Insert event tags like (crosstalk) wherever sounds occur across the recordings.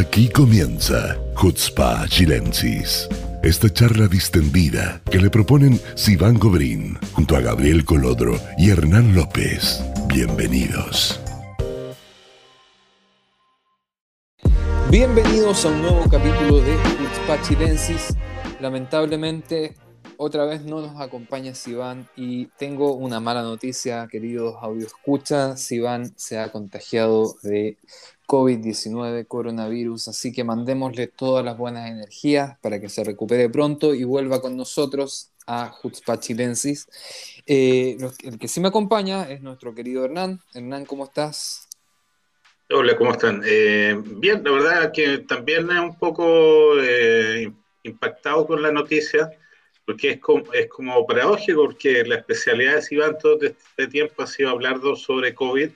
Aquí comienza Hutzpa Chilensis. Esta charla distendida que le proponen Sivan Gobrín junto a Gabriel Colodro y Hernán López. Bienvenidos. Bienvenidos a un nuevo capítulo de Hutzpa Chilensis. Lamentablemente otra vez no nos acompaña Sivan y tengo una mala noticia, queridos audio escucha. Sivan se ha contagiado de COVID-19, coronavirus, así que mandémosle todas las buenas energías para que se recupere pronto y vuelva con nosotros a Jutzpa Chilensis. Eh, el que sí me acompaña es nuestro querido Hernán. Hernán, ¿cómo estás? Hola, ¿cómo están? Eh, bien, la verdad que también es un poco eh, impactado con la noticia porque es como, es como paradójico, porque la especialidad de Iván todo este tiempo ha sido hablar sobre COVID.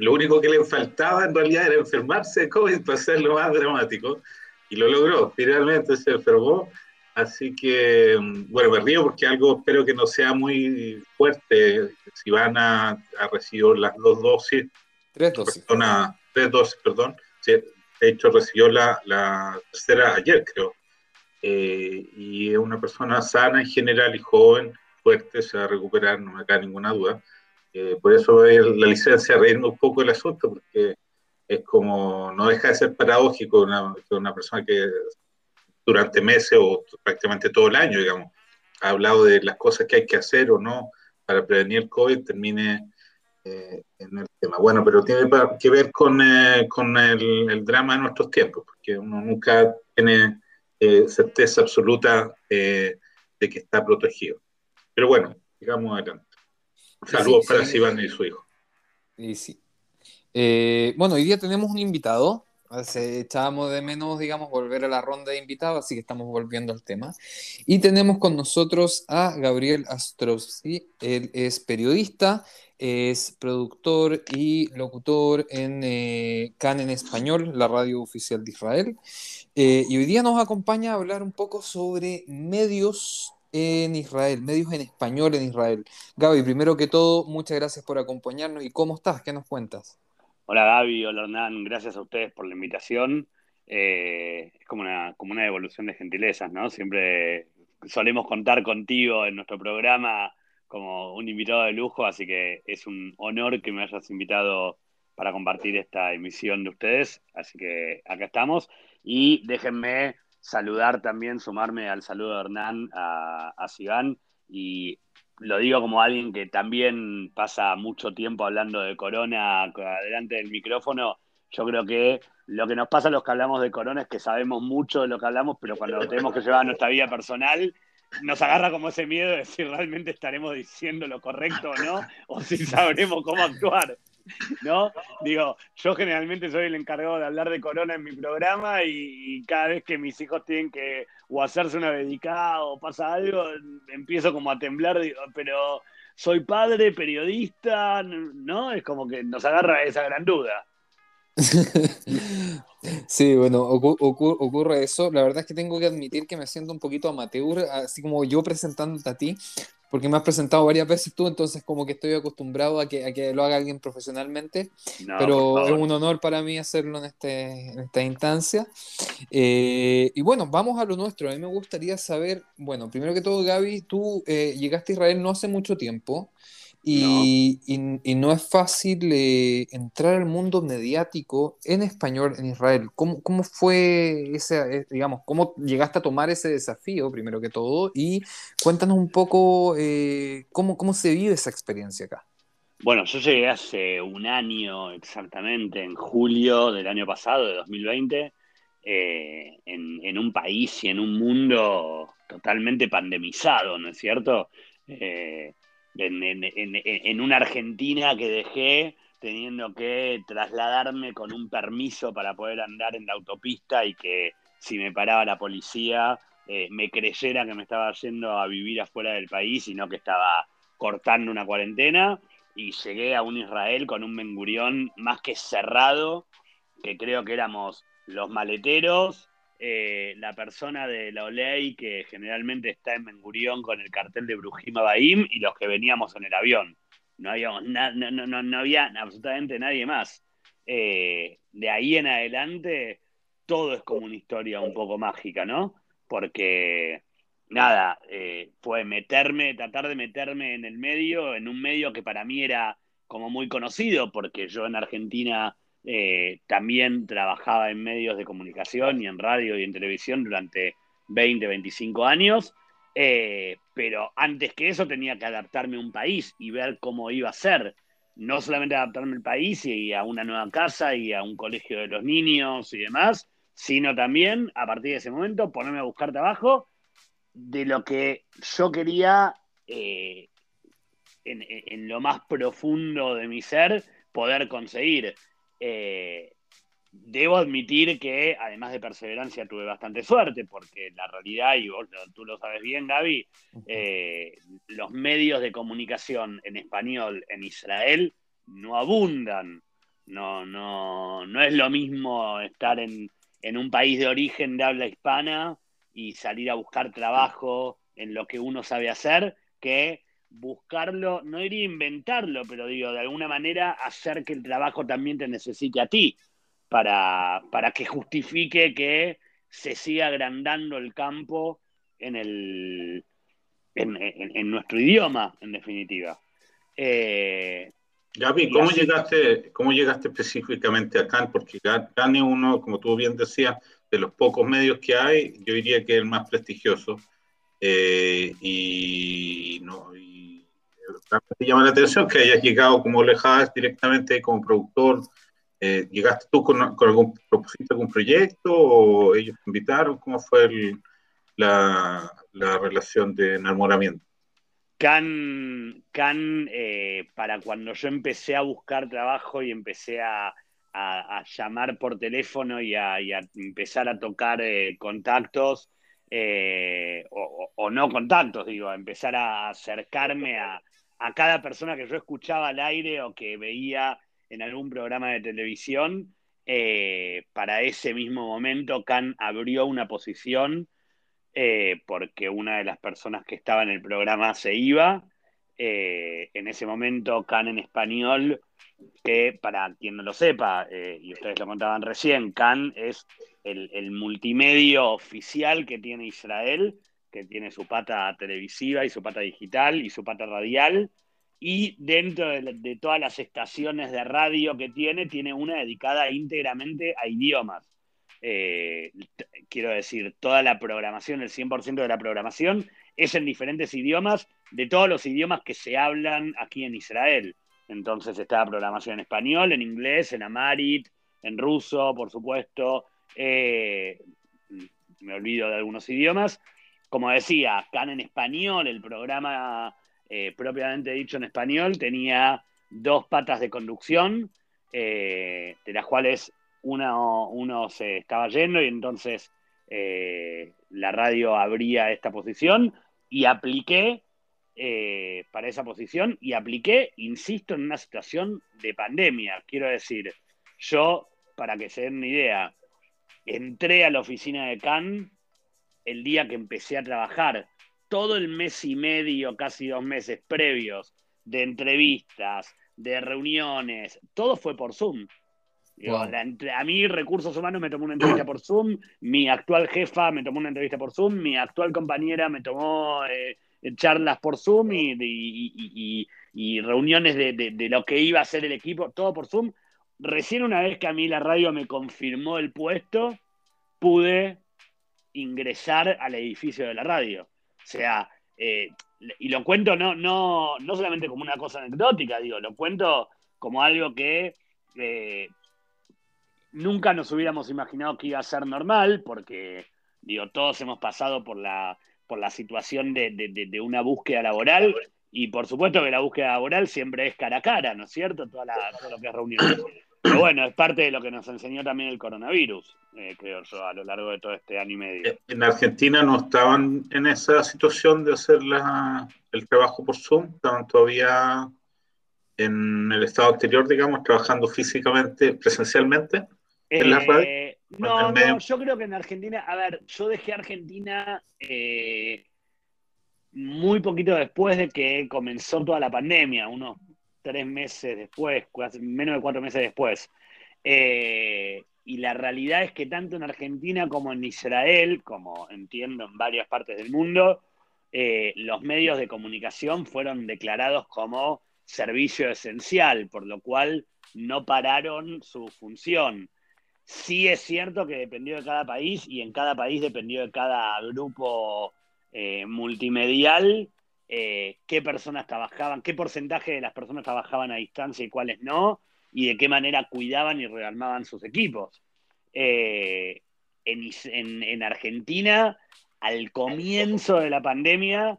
Lo único que le faltaba en realidad era enfermarse de COVID para hacerlo más dramático, y lo logró, finalmente se enfermó. Así que, bueno, me río porque algo espero que no sea muy fuerte. Si van a, a recibir las dos dosis, tres dosis, tres dosis, perdón. de hecho, recibió la, la tercera ayer, creo. Eh, y es una persona sana en general y joven, fuerte, se va a recuperar, no me cae ninguna duda. Eh, por eso la licencia reírme un poco el asunto, porque es como, no deja de ser paradójico una, una persona que durante meses o prácticamente todo el año, digamos, ha hablado de las cosas que hay que hacer o no para prevenir COVID, termine eh, en el tema. Bueno, pero tiene que ver con, con el, el, drama de nuestros tiempos, porque uno nunca tiene eh, certeza absoluta eh, de que está protegido. Pero bueno, digamos adelante. Saludos para Sivan y su hijo. Y sí. Eh, bueno, hoy día tenemos un invitado. echábamos de menos, digamos, volver a la ronda de invitados, así que estamos volviendo al tema. Y tenemos con nosotros a Gabriel Astrowski. Él es periodista, es productor y locutor en eh, CAN en Español, la radio oficial de Israel. Eh, y hoy día nos acompaña a hablar un poco sobre medios en Israel, medios en español en Israel. Gaby, primero que todo, muchas gracias por acompañarnos. ¿Y cómo estás? ¿Qué nos cuentas? Hola Gaby, hola Hernán, gracias a ustedes por la invitación. Eh, es como una, como una evolución de gentilezas, ¿no? Siempre solemos contar contigo en nuestro programa como un invitado de lujo, así que es un honor que me hayas invitado para compartir esta emisión de ustedes. Así que acá estamos. Y déjenme saludar también, sumarme al saludo de Hernán a, a Y lo digo como alguien que también pasa mucho tiempo hablando de Corona delante del micrófono. Yo creo que lo que nos pasa a los que hablamos de Corona es que sabemos mucho de lo que hablamos, pero cuando lo tenemos que llevar a nuestra vida personal, nos agarra como ese miedo de si realmente estaremos diciendo lo correcto o no, o si sabremos cómo actuar. ¿No? Digo, yo generalmente soy el encargado de hablar de corona en mi programa y, cada vez que mis hijos tienen que o hacerse una dedicada o pasa algo, empiezo como a temblar, digo, pero soy padre, periodista, ¿no? Es como que nos agarra esa gran duda. (laughs) Sí, bueno, ocurre eso. La verdad es que tengo que admitir que me siento un poquito amateur, así como yo presentándote a ti, porque me has presentado varias veces tú, entonces como que estoy acostumbrado a que, a que lo haga alguien profesionalmente, pero es un honor para mí hacerlo en, este, en esta instancia. Eh, y bueno, vamos a lo nuestro. A mí me gustaría saber, bueno, primero que todo, Gaby, tú eh, llegaste a Israel no hace mucho tiempo. Y no, y, no es fácil eh, entrar al mundo mediático en español en Israel. ¿Cómo, cómo fue ese, eh, digamos, cómo llegaste a tomar ese desafío, primero que todo? Y cuéntanos un poco eh, cómo, cómo se vive esa experiencia acá. Bueno, yo llegué hace un año exactamente, en julio del año pasado, de 2020, en, en, un país y en un mundo totalmente pandemizado, ¿no es cierto? Eh, en, una Argentina que dejé teniendo que trasladarme con un permiso para poder andar en la autopista y que si me paraba la policía eh, me creyera que me estaba yendo a vivir afuera del país y no que estaba cortando una cuarentena. Y llegué a un Israel con un Mengurión más que cerrado, que creo que éramos los maleteros, eh, la persona de la OLEI que generalmente está en Mengurión con el cartel de Brujima Baim y los que veníamos en el avión. No, habíamos no, no, no, había absolutamente nadie más. Eh, de ahí en adelante, todo es como una historia un poco mágica, ¿no? Porque, nada, eh, fue meterme, tratar de meterme en el medio, en un medio que para mí era como muy conocido, porque yo en Argentina eh, también trabajaba en medios de comunicación y en radio y en televisión durante 20, 25 años, eh, pero antes que eso tenía que adaptarme a un país y ver cómo iba a ser. No solamente adaptarme al país y a una nueva casa y a un colegio de los niños y demás, sino también, a partir de ese momento, ponerme a buscar trabajo de lo que yo quería eh, en, lo más profundo de mi ser poder conseguir. Eh, debo admitir que, además de perseverancia, tuve bastante suerte, porque la realidad, y vos, tú lo sabes bien, Gaby, eh, los medios de comunicación en español en Israel no abundan. No, no, no es lo mismo estar en, en un país de origen de habla hispana y salir a buscar trabajo en lo que uno sabe hacer que buscarlo, no iría a inventarlo, pero digo, de alguna manera hacer que el trabajo también te necesite a ti para, para que justifique que se siga agrandando el campo en, el, en, nuestro idioma, en definitiva. Eh, Gaby, ¿cómo llegaste, ¿cómo llegaste específicamente a Cannes? Porque Cannes es uno, como tú bien decías, de los pocos medios que hay, yo diría que es el más prestigioso. Eh, y, no, y me llama la atención que hayas llegado como Lejas directamente como productor eh, ¿Llegaste tú con, algún propósito, algún proyecto o ellos te invitaron? ¿Cómo fue la, relación de enamoramiento? Can, Can eh, para cuando yo empecé a buscar trabajo y empecé a, llamar por teléfono y a, empezar a tocar eh, contactos, o, o, no contactos, digo, a empezar a acercarme a, a cada persona que yo escuchaba al aire o que veía en algún programa de televisión, eh, para ese mismo momento Khan abrió una posición eh, porque una de las personas que estaba en el programa se iba. Eh, en ese momento Khan en español, que para quien no lo sepa, y ustedes lo contaban recién, Khan es el, el multimedio oficial que tiene Israel, que tiene su pata televisiva y su pata digital y su pata radial y dentro de, todas las estaciones de radio que tiene, tiene una dedicada íntegramente a idiomas. Eh, quiero decir, toda la programación, el 100% de la programación es en diferentes idiomas, de todos los idiomas que se hablan aquí en Israel. Entonces está la programación en español, en inglés, en amarit, en ruso, por supuesto. Eh, me olvido de algunos idiomas. Como decía, acá en español, el programa eh, propiamente dicho en español, tenía dos patas de conducción, eh, de las cuales uno, uno, se estaba yendo y entonces eh, la radio abría esta posición y apliqué para esa posición y apliqué, insisto, en una situación de pandemia. Quiero decir, yo, para que se den una idea, entré a la oficina de Cannes el día que empecé a trabajar todo el mes y medio, casi dos meses previos de entrevistas, de reuniones, todo fue por Zoom. a mí, Recursos Humanos me tomó una entrevista por Zoom, mi actual jefa me tomó una entrevista por Zoom, mi actual compañera me tomó eh, charlas por Zoom y, reuniones de, de, lo que iba a ser el equipo, todo por Zoom. Recién una vez que a mí la radio me confirmó el puesto, pude ingresar al edificio de la radio. O sea, eh, y lo cuento no, no, no solamente como una cosa anecdótica, digo, lo cuento como algo que eh, nunca nos hubiéramos imaginado que iba a ser normal, porque digo, todos hemos pasado por la, por la situación de, de, una búsqueda laboral, y por supuesto que la búsqueda laboral siempre es cara a cara, ¿no es cierto? Toda la, todo lo que es reunión. Pero bueno, es parte de lo que nos enseñó también el coronavirus, eh, creo yo, a lo largo de todo este año y medio. Eh, ¿En Argentina no estaban en esa situación de hacer el trabajo por Zoom? ¿Estaban todavía en el estado anterior, digamos, trabajando físicamente, presencialmente en la radio? Eh, no, no, yo creo que en Argentina, a ver, yo dejé Argentina muy poquito después de que comenzó toda la pandemia, unos tres meses después, menos de cuatro meses después. Eh, y la realidad es que tanto en Argentina como en Israel, como entiendo en varias partes del mundo, eh, los medios de comunicación fueron declarados como servicio esencial, por lo cual no pararon su función. Sí es cierto que dependió de cada país y en cada país dependió de cada grupo eh, multimedial eh, qué personas trabajaban, qué porcentaje de las personas trabajaban a distancia y cuáles no, y de qué manera cuidaban y rearmaban sus equipos. Eh, en, Argentina, al comienzo de la pandemia,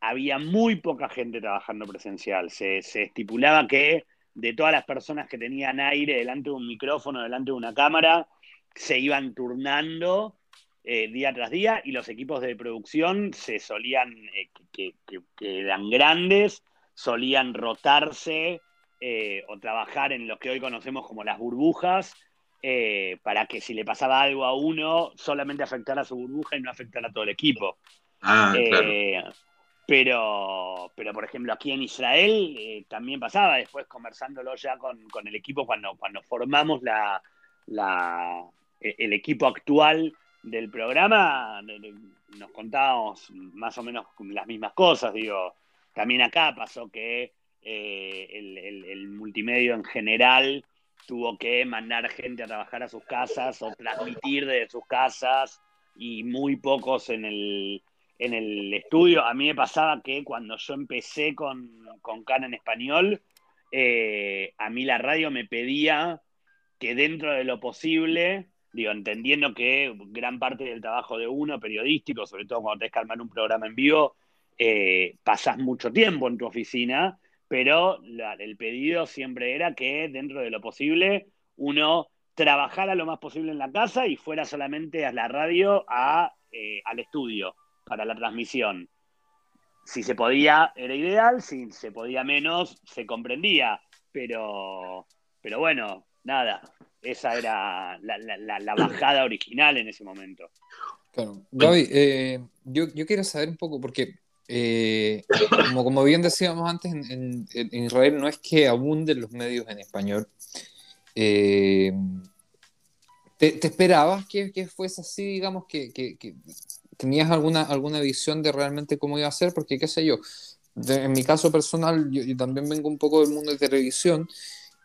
había muy poca gente trabajando presencial. Se, se, estipulaba que de todas las personas que tenían aire delante de un micrófono, delante de una cámara, se iban turnando eh, día tras día y los equipos de producción se solían, eh, que, eran grandes, solían rotarse eh, o trabajar en lo que hoy conocemos como las burbujas, para que si le pasaba algo a uno, solamente afectara a su burbuja y no afectara a todo el equipo. Ah, pero, pero, por ejemplo, aquí en Israel también pasaba, después conversándolo ya con, el equipo, cuando, cuando formamos la, la, el equipo actual del programa nos contábamos más o menos las mismas cosas, digo, también acá pasó que eh, el, multimedio en general tuvo que mandar gente a trabajar a sus casas o transmitir desde sus casas y muy pocos en el, en el estudio. A mí me pasaba que cuando yo empecé con, con Can en español, eh, a mí la radio me pedía que dentro de lo posible digo, entendiendo que gran parte del trabajo de uno, periodístico, sobre todo cuando tenés que armar un programa en vivo, eh, pasás mucho tiempo en tu oficina, pero el pedido siempre era que dentro de lo posible uno trabajara lo más posible en la casa y fuera solamente a la radio, a, eh, al estudio, para la transmisión. Si se podía, era ideal, si se podía menos, se comprendía, pero, pero bueno, nada, esa era la, bajada original en ese momento. Claro. Gaby, eh, yo, quiero saber un poco, porque eh, como, bien decíamos antes, en, Israel no es que abunden los medios en español. Eh, ¿te, esperabas que, fuese así, digamos, que, tenías alguna, alguna visión de realmente cómo iba a ser? Porque, qué sé yo, en mi caso personal, yo también vengo un poco del mundo de televisión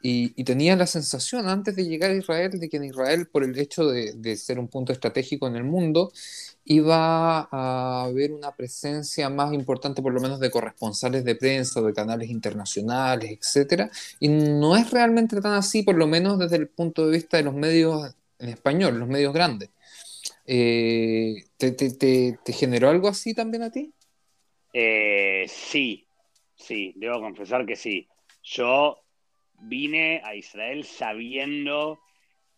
y, tenía la sensación antes de llegar a Israel de que en Israel, por el hecho de, ser un punto estratégico en el mundo, iba a haber una presencia más importante, por lo menos de corresponsales de prensa, de canales internacionales, etc. Y no es realmente tan así, por lo menos desde el punto de vista de los medios en español, los medios grandes. Eh, ¿te, generó algo así también a ti? Eh, sí, sí, debo confesar que sí. Yo vine a Israel sabiendo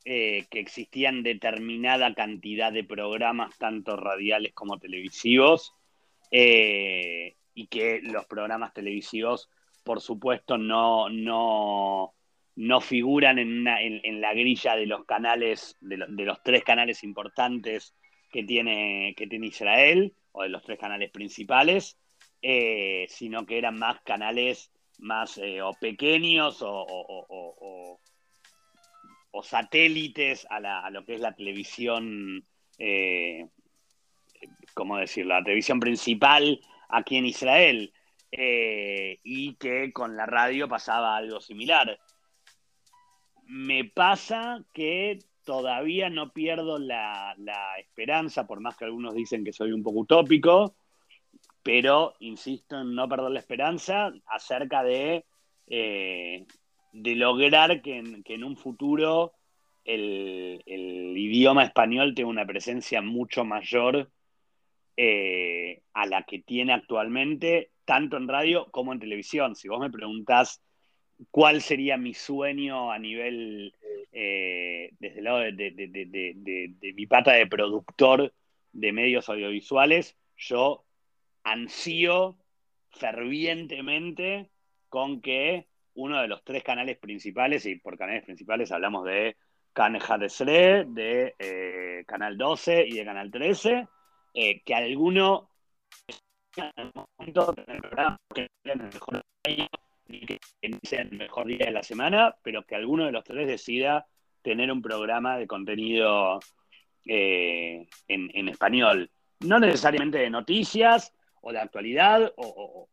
eh, que existían determinada cantidad de programas, tanto radiales como televisivos, eh, y que los programas televisivos, por supuesto, no, no, no figuran en, la grilla de los canales, de, los tres canales importantes que tiene, que tiene Israel, o de los tres canales principales, eh, sino que eran más canales más eh, o pequeños o, satélites a, lo que es la televisión, eh, ¿cómo decirlo? La televisión principal aquí en Israel eh, y que con la radio pasaba algo similar. Me pasa que todavía no pierdo la, la esperanza, por más que algunos dicen que soy un poco utópico, pero insisto en no perder la esperanza acerca de, eh, de lograr que en, un futuro el, idioma español tenga una presencia mucho mayor eh, a la que tiene actualmente, tanto en radio como en televisión. Si vos me preguntás cuál sería mi sueño a nivel, eh, desde el lado de mi pata de productor de medios audiovisuales, yo ansío fervientemente con que uno de los tres canales principales, y por canales principales hablamos de Can Hadesre, de eh, Canal 12 y de Canal 13, eh, que alguno en el momento en el mejor día, sea el mejor día de la semana, pero que alguno de los tres decida tener un programa de contenido eh, en, español. No necesariamente de noticias o de actualidad, o,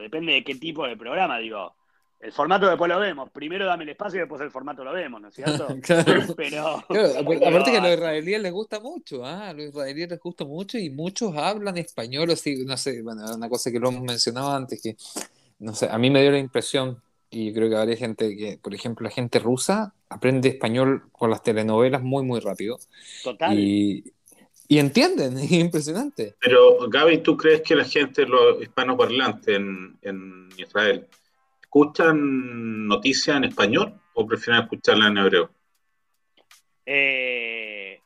depende de qué tipo de programa, digo. El formato después lo vemos. Primero dame el espacio y después el formato lo vemos, ¿no es cierto? (laughs) Pero, aparte que a los israelíes les gusta mucho, ¿ah? a los israelíes les gusta mucho y muchos hablan español, así, no sé, bueno, una cosa que lo hemos mencionado antes, que, no sé, a mí me dio la impresión, y yo creo que habría gente que, por ejemplo, la gente rusa aprende español con las telenovelas muy, muy rápido. Total. Y, y entienden, (laughs) es impresionante. Pero, Gaby, ¿tú crees que la gente, los hispanoparlantes en, en Israel, escuchan noticias en español o prefieren escucharla en hebreo? Eh,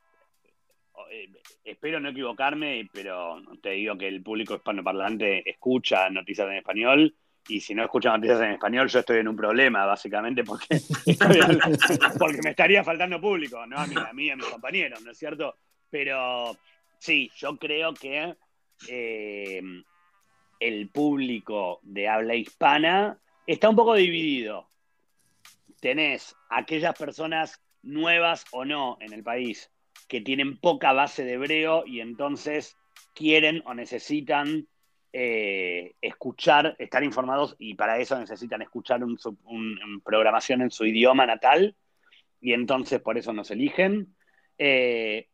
espero no equivocarme, pero te digo que el público hispanoparlante escucha noticias en español y si no escuchan noticias en español, yo estoy en un problema, básicamente, porque, (laughs) porque me estaría faltando público, ¿no? A mí, a mí y a mis compañeros, ¿no es cierto? Pero sí, yo creo que eh, el público de habla hispana está un poco dividido. Tenés aquellas personas nuevas o no en el país que tienen poca base de hebreo y entonces quieren o necesitan eh, escuchar, estar informados y para eso necesitan escuchar una programación en su idioma natal y entonces por eso nos eligen. Eh,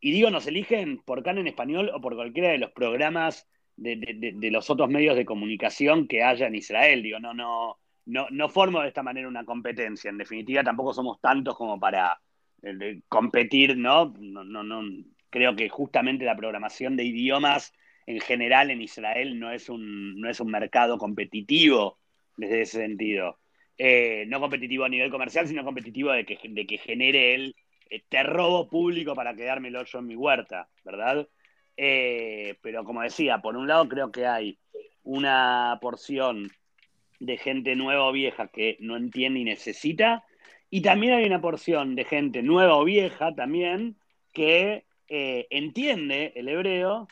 y digo nos eligen por CAN en español o por cualquiera de los programas de, los otros medios de comunicación que haya en Israel. Digo, no, no, no, no formo de esta manera una competencia. En definitiva, tampoco somos tantos como para eh, competir, ¿no? No, no, no. Creo que justamente la programación de idiomas en general en Israel no es un, no es un mercado competitivo desde ese sentido. Eh, no competitivo a nivel comercial, sino competitivo de que, de que genere el eh, te robo público para quedármelo yo en mi huerta, ¿verdad? Eh, pero como decía, por un lado creo que hay una porción de gente nueva o vieja que no entiende y necesita, y también hay una porción de gente nueva o vieja también que entiende el hebreo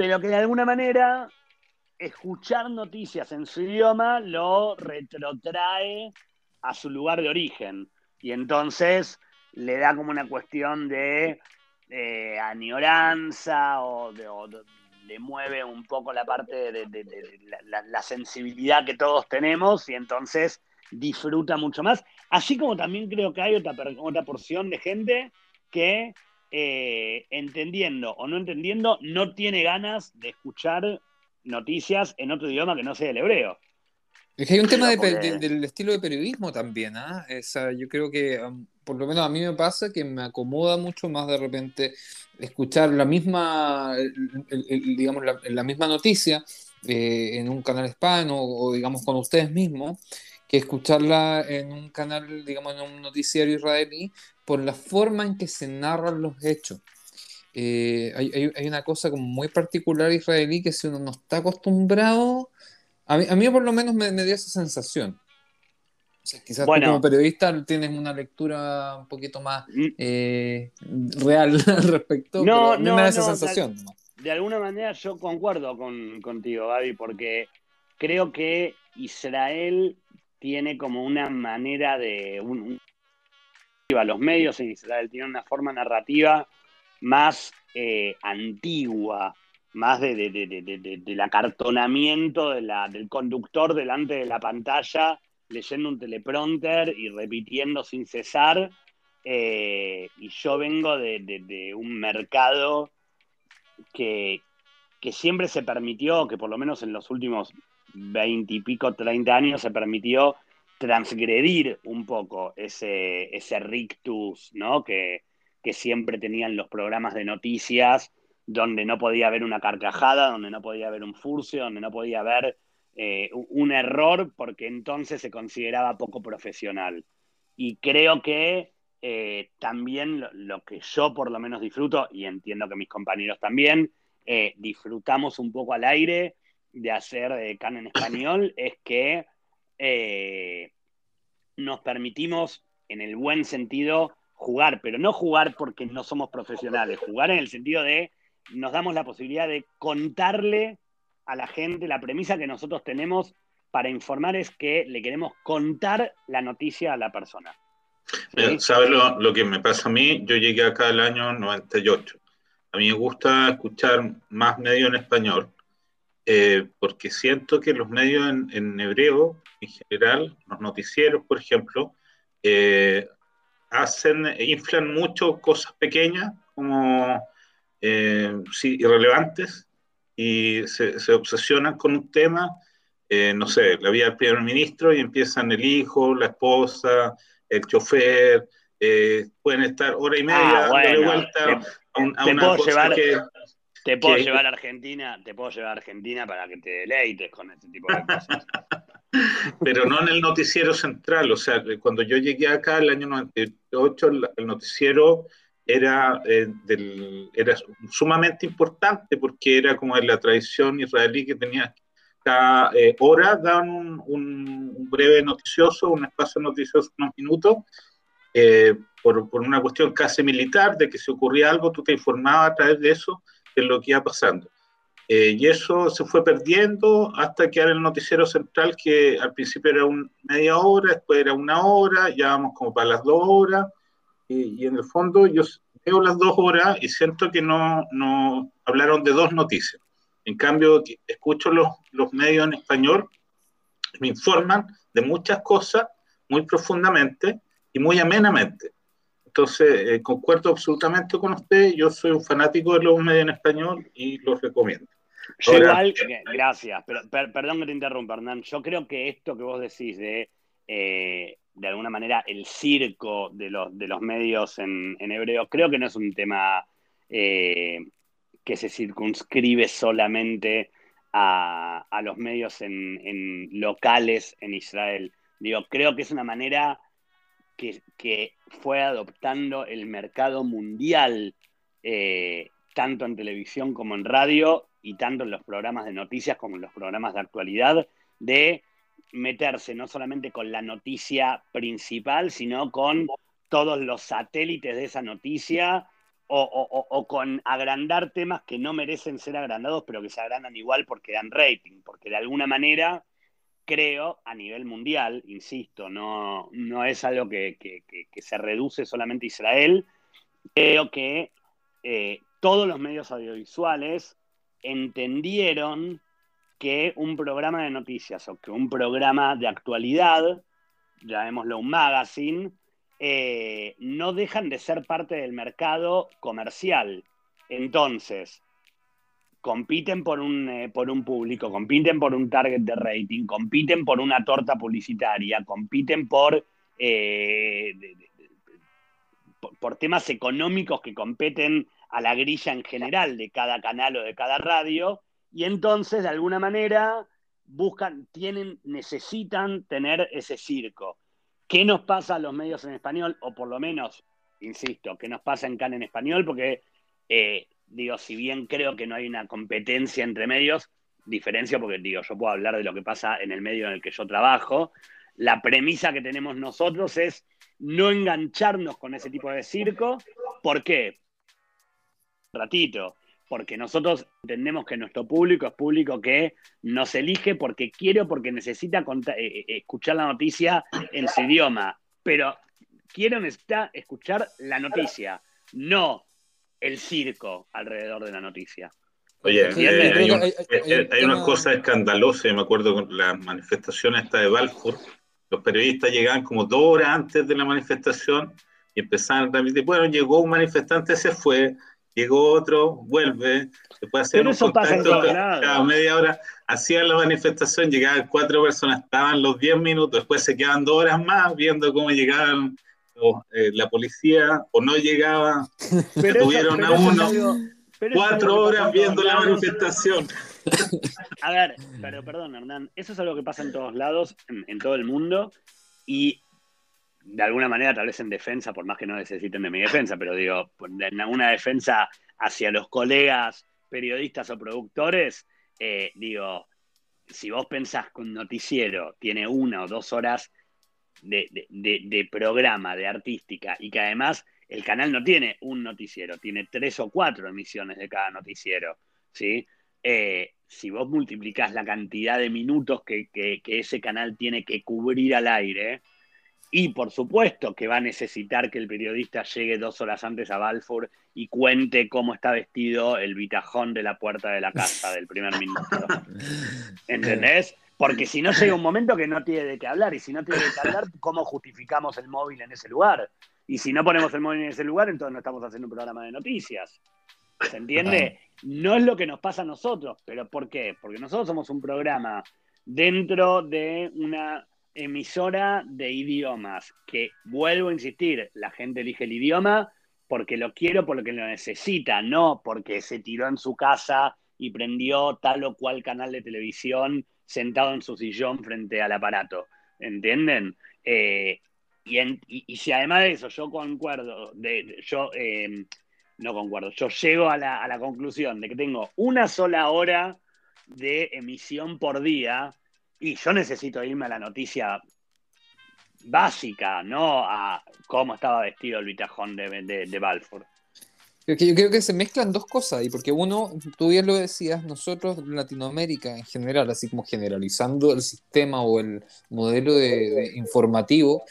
pero que de alguna manera escuchar noticias en su idioma lo retrotrae a su lugar de origen. Y entonces le da como una cuestión de eh, añoranza o, le mueve un poco la parte de, la, sensibilidad que todos tenemos y entonces disfruta mucho más. Así como también creo que hay otra, otra porción de gente que eh, entendiendo o no entendiendo, no tiene ganas de escuchar noticias en otro idioma que no sea el hebreo. Es que hay un tema del estilo de periodismo también, ¿ah? yo creo que, por lo menos a mí me pasa que me acomoda mucho más de repente escuchar la misma, digamos, la, misma noticia eh, en un canal hispano o, digamos, con ustedes mismos, que escucharla en un canal, digamos, en un noticiario israelí, por la forma en que se narran los hechos. Eh, hay, una cosa como muy particular israelí que si uno no está acostumbrado, a mí, a mí por lo menos me, dio esa sensación. Quizás tú como periodista tienes una lectura un poquito más mm. eh, real (laughs) al respecto, no, no, me da esa sensación. De, alguna manera yo concuerdo con, contigo, Gaby, porque creo que Israel tiene como una manera de, los medios en Israel tienen una forma narrativa más eh, antigua, más de, del acartonamiento del conductor delante de la pantalla, leyendo un teleprompter y repitiendo sin cesar. Eh, y yo vengo de, un mercado que, que siempre se permitió, que por lo menos en los últimos 20 y pico, 30 años se permitió transgredir un poco ese, ese rictus ¿no? que, siempre tenían los programas de noticias, donde no podía haber una carcajada, donde no podía haber un furcio, donde no podía haber eh, un error, porque entonces se consideraba poco profesional. Y creo que eh, también lo, que yo por lo menos disfruto, y entiendo que mis compañeros también, eh, disfrutamos un poco al aire de hacer can en español, (coughs) es que nos permitimos, en el buen sentido, jugar, pero no jugar porque no somos profesionales, jugar en el sentido de nos damos la posibilidad de contarle a la gente la premisa que nosotros tenemos para informar es que le queremos contar la noticia a la persona. ¿Sabes lo, que me pasa a mí? Yo llegué acá el año 98. A mí me gusta escuchar más medios en español, eh, porque siento que los medios en, hebreo, en general, los noticieros, por ejemplo, eh, hacen, inflan mucho cosas pequeñas, como eh, sí, irrelevantes, y se, se, obsesionan con un tema, no sé, la vida del primer ministro, y empiezan el hijo, la esposa, el chofer, eh, pueden estar hora y media ah, dándole vuelta te, a, una puedo llevar, Te puedo llevar a Argentina, te puedo llevar a Argentina para que te deleites con este tipo de cosas. (laughs) Pero no en el noticiero central, o sea, cuando yo llegué acá el año 98, el, noticiero era, eh, del, era sumamente importante porque era como en la tradición israelí que tenía cada eh, hora dan un, breve noticioso, un espacio noticioso, unos minutos, eh, por, por, una cuestión casi militar, de que si ocurría algo, tú te informabas a través de eso de lo que iba pasando. Eh, y eso se fue perdiendo hasta que era el noticiero central, que al principio era una media hora, después era una hora, ya vamos como para las dos horas, y, en el fondo yo veo las dos horas y siento que no, no hablaron de dos noticias en cambio, escucho los, los medios en español, me informan de muchas cosas muy profundamente y muy amenamente. Entonces, eh, concuerdo absolutamente con usted, yo soy un fanático de los medios en español y los recomiendo. igual, gracias, pero perdón que te interrumpa, Hernán. Yo creo que esto que vos decís de, eh, de alguna manera, el circo de los, de los medios en, en hebreo, creo que no es un tema eh, que se circunscribe solamente a, los medios en, locales en Israel. Digo, creo que es una manera que, fue adoptando el mercado mundial, eh, tanto en televisión como en radio, y tanto en los programas de noticias como en los programas de actualidad, de meterse no solamente con la noticia principal, sino con todos los satélites de esa noticia o, con agrandar temas que no merecen ser agrandados, pero que se agrandan igual porque dan rating, porque de alguna manera creo a nivel mundial, insisto, no, no es algo que, se reduce solamente a Israel, creo que eh, todos los medios audiovisuales entendieron que un programa de noticias o que un programa de actualidad, llamémoslo un magazine, eh, no dejan de ser parte del mercado comercial. Entonces, compiten por un, eh, por un público, compiten por un target de rating, compiten por una torta publicitaria, compiten por, eh, por, temas económicos que competen a la grilla en general de cada canal o de cada radio, y entonces de alguna manera buscan, tienen, necesitan tener ese circo. ¿Qué nos pasa a los medios en español? O por lo menos, insisto, ¿qué nos pasa en CAN en español? Porque, eh, digo, si bien creo que no hay una competencia entre medios, diferencia porque, digo, yo puedo hablar de lo que pasa en el medio en el que yo trabajo. La premisa que tenemos nosotros es no engancharnos con ese tipo de circo. ¿Por qué? ratito porque nosotros entendemos que nuestro público es público que nos elige porque quiere o porque necesita eh, eh, escuchar la noticia en su idioma, pero quiere o necesita escuchar la noticia, no el circo alrededor de la noticia. Oye, eh, hay, una cosa escandalosa, me acuerdo con la manifestación esta de Balfour, los periodistas llegaban como dos horas antes de la manifestación y empezaban a transmitir, bueno, llegó un manifestante, se fue, llegó otro, vuelve, después hacían un contacto cada media hora, hacían la manifestación, llegaban cuatro personas, estaban los diez minutos, después se quedaban dos horas más viendo cómo llegaban eh, la policía o no llegaba, tuvieron a uno, cuatro horas viendo la manifestación. A ver, pero perdón, Hernán, eso es algo que pasa en todos lados, en, en todo el mundo, y de alguna manera, tal vez en defensa, por más que no necesiten de mi defensa, pero digo, en alguna defensa hacia los colegas periodistas o productores, eh, digo, si vos pensás que un noticiero tiene una o dos horas de, programa, de artística, y que además el canal no tiene un noticiero, tiene tres o cuatro emisiones de cada noticiero, ¿sí? Eh, si vos multiplicás la cantidad de minutos que, que, ese canal tiene que cubrir al aire, Y por supuesto que va a necesitar que el periodista llegue dos horas antes a Balfour y cuente cómo está vestido el bitajón de la puerta de la casa del primer ministro. (laughs) ¿Entendés? Porque si no llega un momento que no tiene de qué hablar, y si no tiene de qué hablar, ¿cómo justificamos el móvil en ese lugar? Y si no ponemos el móvil en ese lugar, entonces no estamos haciendo un programa de noticias. ¿Se entiende? No es lo que nos pasa a nosotros, pero ¿por qué? Porque nosotros somos un programa dentro de una emisora de idiomas, que vuelvo a insistir, la gente elige el idioma porque lo quiero, porque lo necesita, no porque se tiró en su casa y prendió tal o cual canal de televisión sentado en su sillón frente al aparato. ¿Entienden? Eh, y, si además de eso yo concuerdo, de, yo eh, no concuerdo, yo llego a la, a la conclusión de que tengo una sola hora de emisión por día, y yo necesito irme a la noticia básica, no a cómo estaba vestido el bitajón de, Balfour. Yo creo que se mezclan dos cosas, y porque uno, tú bien lo decías, nosotros Latinoamérica en general, así como generalizando el sistema o el modelo de informativo,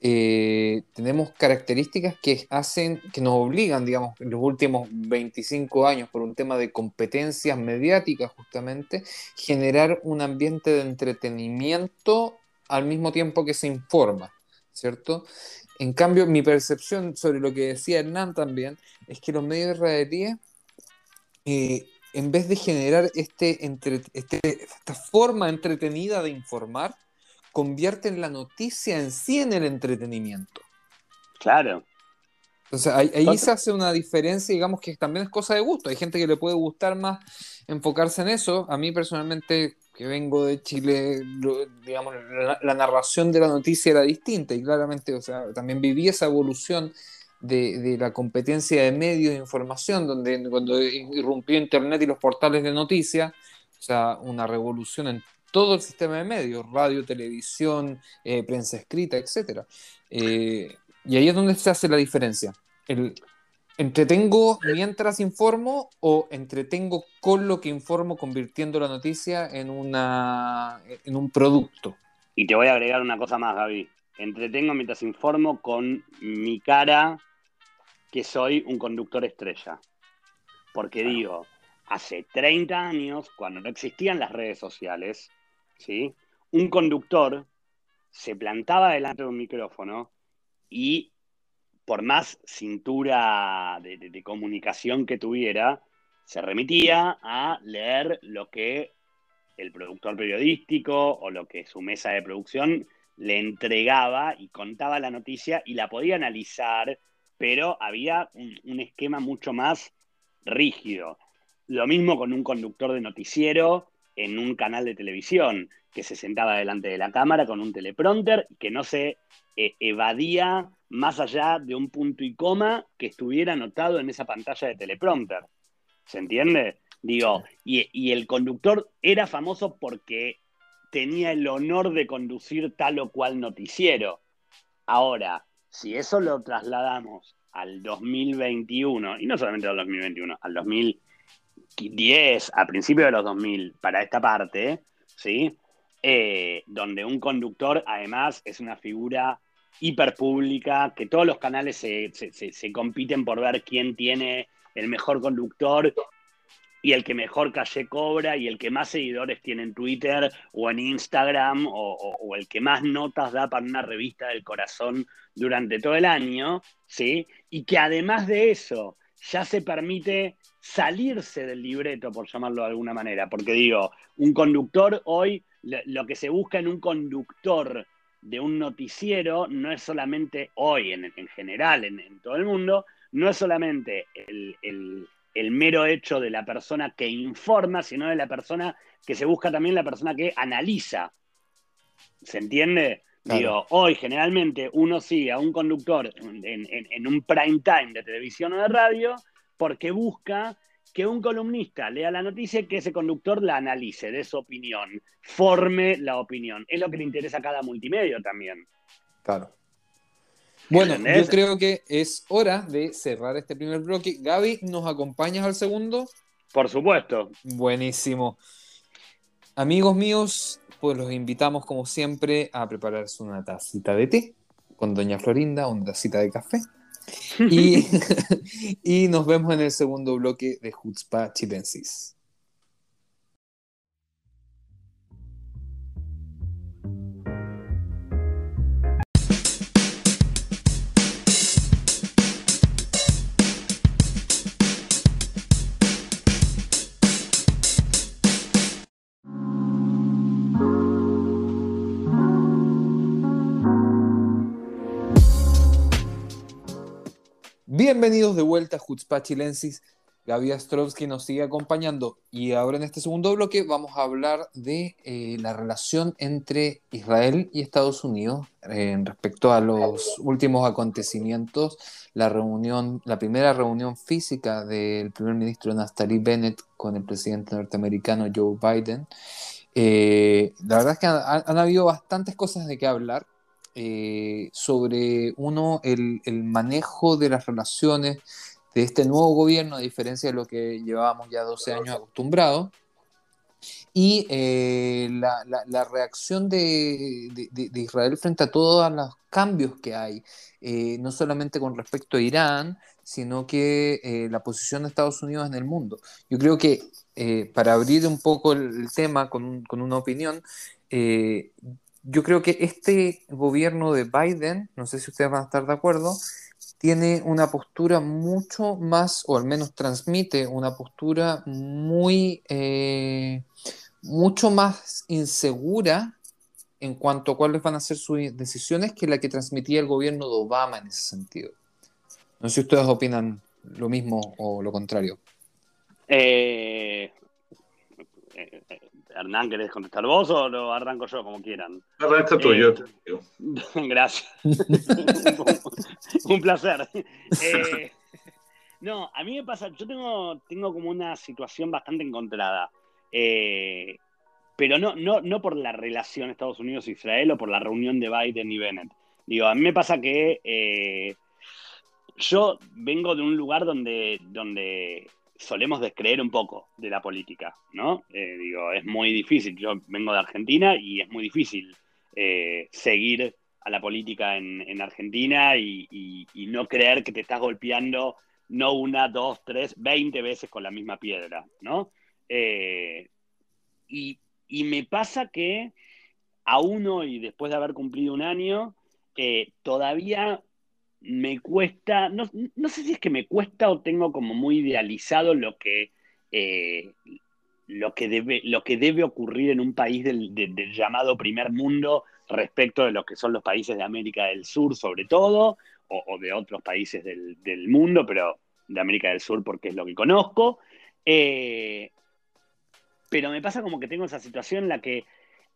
eh, tenemos características que hacen, que nos obligan, digamos, en los últimos 25 años, por un tema de competencias mediáticas justamente, generar un ambiente de entretenimiento al mismo tiempo que se informa, ¿cierto? En cambio, mi percepción sobre lo que decía Hernán también es que los medios israelíes, eh, en vez de generar este, este, esta forma entretenida de informar, convierten la noticia en sí en el entretenimiento. Claro. Entonces ahí, ahí se hace una diferencia, digamos que también es cosa de gusto. Hay gente que le puede gustar más enfocarse en eso. A mí personalmente, que vengo de Chile, digamos, la, narración de la noticia era distinta y claramente, o sea, también viví esa evolución de, de, la competencia de medios de información, donde cuando irrumpió Internet y los portales de noticias, o sea, una revolución en todo el sistema de medios, radio, televisión, eh, prensa escrita, etc. Eh, y ahí es donde se hace la diferencia. El, ¿Entretengo mientras informo o entretengo con lo que informo convirtiendo la noticia en, una, en un producto? Y te voy a agregar una cosa más, Gaby. Entretengo mientras informo con mi cara que soy un conductor estrella. Porque digo, hace 30 años, cuando no existían las redes sociales, ¿sí? un conductor se plantaba delante de un micrófono y por más cintura de, comunicación que tuviera, se remitía a leer lo que el productor periodístico o lo que su mesa de producción le entregaba y contaba la noticia y la podía analizar, pero había un esquema mucho más rígido. Lo mismo con un conductor de noticiero en un canal de televisión, que se sentaba delante de la cámara con un teleprompter, que no se eh, evadía más allá de un punto y coma que estuviera anotado en esa pantalla de teleprompter. ¿Se entiende? Digo, y, y el conductor era famoso porque tenía el honor de conducir tal o cual noticiero. Ahora, si eso lo trasladamos al 2021, y no solamente al 2021, al 2000 10, a principios de los 2000, para esta parte, ¿sí? Eh, donde un conductor además es una figura hiperpública, que todos los canales se, compiten por ver quién tiene el mejor conductor y el que mejor calle cobra y el que más seguidores tiene en Twitter o en Instagram o, o, el que más notas da para una revista del corazón durante todo el año, ¿sí? Y que además de eso ya se permite salirse del libreto, por llamarlo de alguna manera, porque digo, un conductor hoy, lo que se busca en un conductor de un noticiero no es solamente hoy, en, general, en, todo el mundo, no es solamente el, mero hecho de la persona que informa, sino de la persona que se busca también la persona que analiza. ¿Se entiende? Digo, hoy generalmente uno sigue a un conductor en, un prime time de televisión o de radio porque busca que un columnista lea la noticia y que ese conductor la analice, dé su opinión, forme la opinión. Es lo que le interesa a cada multimedio también. Claro. Bueno, yo creo que es hora de cerrar este primer bloque. Gaby, ¿nos acompañas al segundo? Por supuesto. Buenísimo. Amigos míos, pues los invitamos como siempre a prepararse una tacita de té con Doña Florinda, una cita de café. (laughs) Y, (laughs) y nos vemos en el segundo bloque de Jutzpa Chilensis. Bienvenidos de vuelta a Jutzpah Chilensis. Gaby Astrovsky nos sigue acompañando y ahora en este segundo bloque vamos a hablar de eh, la relación entre Israel y Estados Unidos eh, respecto a los últimos acontecimientos, la reunión, la primera reunión física del primer ministro Naftali Bennett con el presidente norteamericano Joe Biden. Eh, la verdad es que han habido bastantes cosas de qué hablar. Eh, sobre, uno, el, manejo de las relaciones de este nuevo gobierno, a diferencia de lo que llevábamos ya 12 años acostumbrados, y eh, la, reacción de, Israel frente a todos los cambios que hay, eh, no solamente con respecto a Irán, sino que la posición de Estados Unidos en el mundo. Yo creo que para abrir un poco el, tema con, con, una opinión, yo creo que este gobierno de Biden, no sé si ustedes van a estar de acuerdo, tiene una postura mucho más, o al menos transmite una postura muy, eh, mucho más insegura en cuanto a cuáles van a ser sus decisiones que la que transmitía el gobierno de Obama en ese sentido. No sé si ustedes opinan lo mismo o lo contrario. Eh, Hernán, ¿querés contestar vos o lo arranco yo como quieran? Arranca tú, yo. Eh, (laughs) gracias. (laughs) un placer. Eh, no, a mí me pasa, yo tengo, tengo como una situación bastante encontrada. Eh, pero no, no, no por la relación Estados Unidos-Israel o por la reunión de Biden y Bennett. Digo, a mí me pasa que yo vengo de un lugar donde, donde solemos descreer un poco de la política, ¿no? Eh, digo, es muy difícil. Yo vengo de Argentina y es muy difícil eh, seguir a la política en, Argentina y, no creer que te estás golpeando no una, dos, tres, veinte veces con la misma piedra, ¿no? Eh, y, me pasa que a uno y después de haber cumplido un año, todavía me cuesta, no, sé si es que me cuesta o tengo como muy idealizado lo que, eh, lo que, debe, lo que debe ocurrir en un país del, llamado primer mundo respecto de lo que son los países de América del Sur sobre todo, o, de otros países del, mundo, pero de América del Sur porque es lo que conozco. Eh, pero me pasa como que tengo esa situación en la que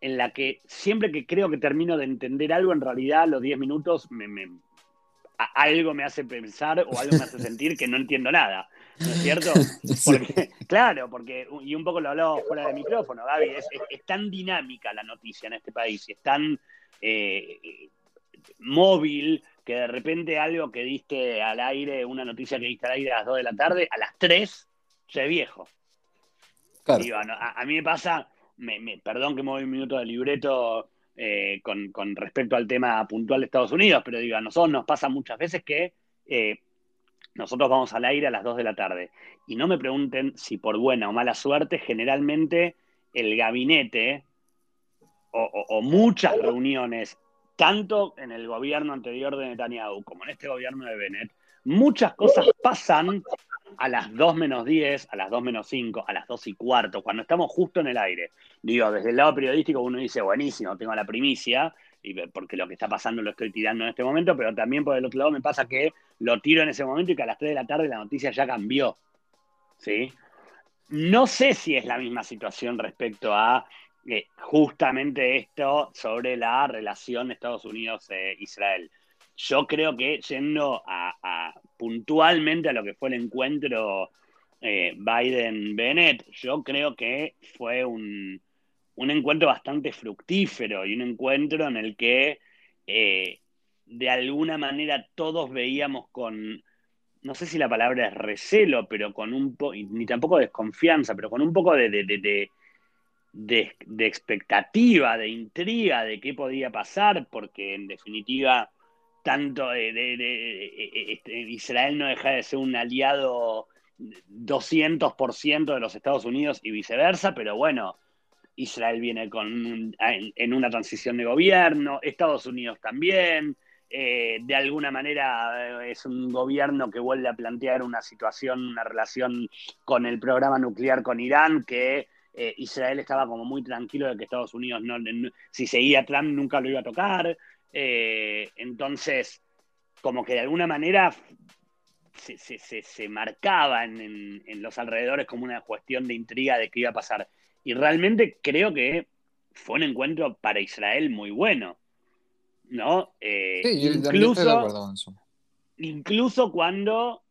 en la que siempre que creo que termino de entender algo, en realidad a los 10 minutos me, algo me hace pensar o algo me hace (laughs) sentir que no entiendo nada. ¿No es cierto? (laughs) claro, porque, y un poco lo hablaba fuera de micrófono, Gaby, es, tan dinámica la noticia en este país, es tan eh, móvil que de repente algo que diste al aire, una noticia que diste al aire a las 2 de la tarde, a las 3 se viejo. a, mí me pasa, me, perdón que me voy un minuto de libreto eh, con, respecto al tema puntual de Estados Unidos, pero digo, a nosotros nos pasa muchas veces que eh, nosotros vamos al aire a las 2 de la tarde. Y no me pregunten si por buena o mala suerte, generalmente el gabinete o, muchas reuniones, tanto en el gobierno anterior de Netanyahu como en este gobierno de Bennett, muchas cosas pasan a las 2 menos 10, a las 2 menos 5, a las 2 y cuarto, cuando estamos justo en el aire. Digo, desde el lado periodístico uno dice, buenísimo, tengo la primicia, y porque lo que está pasando lo estoy tirando en este momento, pero también por el otro lado me pasa que lo tiro en ese momento y que a las 3 de la tarde la noticia ya cambió. ¿Sí? No sé si es la misma situación respecto a eh, justamente esto sobre la relación Estados Unidos-Israel. Yo creo que yendo puntualmente a lo que fue el encuentro eh, Biden-Bennett, yo creo que fue un, encuentro bastante fructífero y un encuentro en el que eh, de alguna manera todos veíamos con, no sé si la palabra es recelo, pero con un poco, ni tampoco desconfianza, pero con un poco de, de, expectativa, de intriga de qué podía pasar, porque en definitiva tanto de, este, Israel no deja de ser un aliado 200% de los Estados Unidos y viceversa, pero bueno, Israel viene con en, una transición de gobierno, Estados Unidos también, eh, de alguna manera eh, es un gobierno que vuelve a plantear una situación, una relación con el programa nuclear con Irán, que eh, Israel estaba como muy tranquilo de que Estados Unidos, no, si seguía Trump, nunca lo iba a tocar. Entonces, como que de alguna manera se, marcaba en, los alrededores como una cuestión de intriga de qué iba a pasar. Y realmente creo que fue un encuentro para Israel muy bueno. ¿No? Eh, sí, incluso, incluso cuando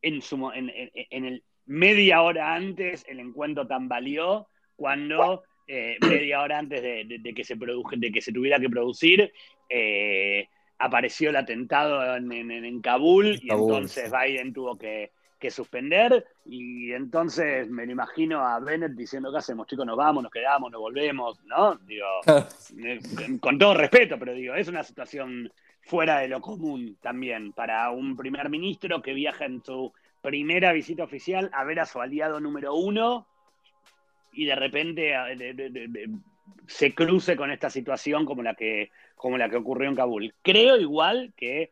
en, su, en, el media hora antes el encuentro tambaleó, cuando eh, media hora antes de, que se de que se tuviera que producir, eh, apareció el atentado en, en, Kabul y entonces Biden tuvo que, suspender y entonces me lo imagino a Bennett diciendo ¿qué hacemos chicos? Nos vamos, nos quedamos, nos volvemos, ¿no? Digo, (laughs) eh, con todo respeto, pero digo, es una situación fuera de lo común también para un primer ministro que viaja en su primera visita oficial a ver a su aliado número uno y de repente se cruce con esta situación como la que como la que ocurrió en Kabul. Creo igual que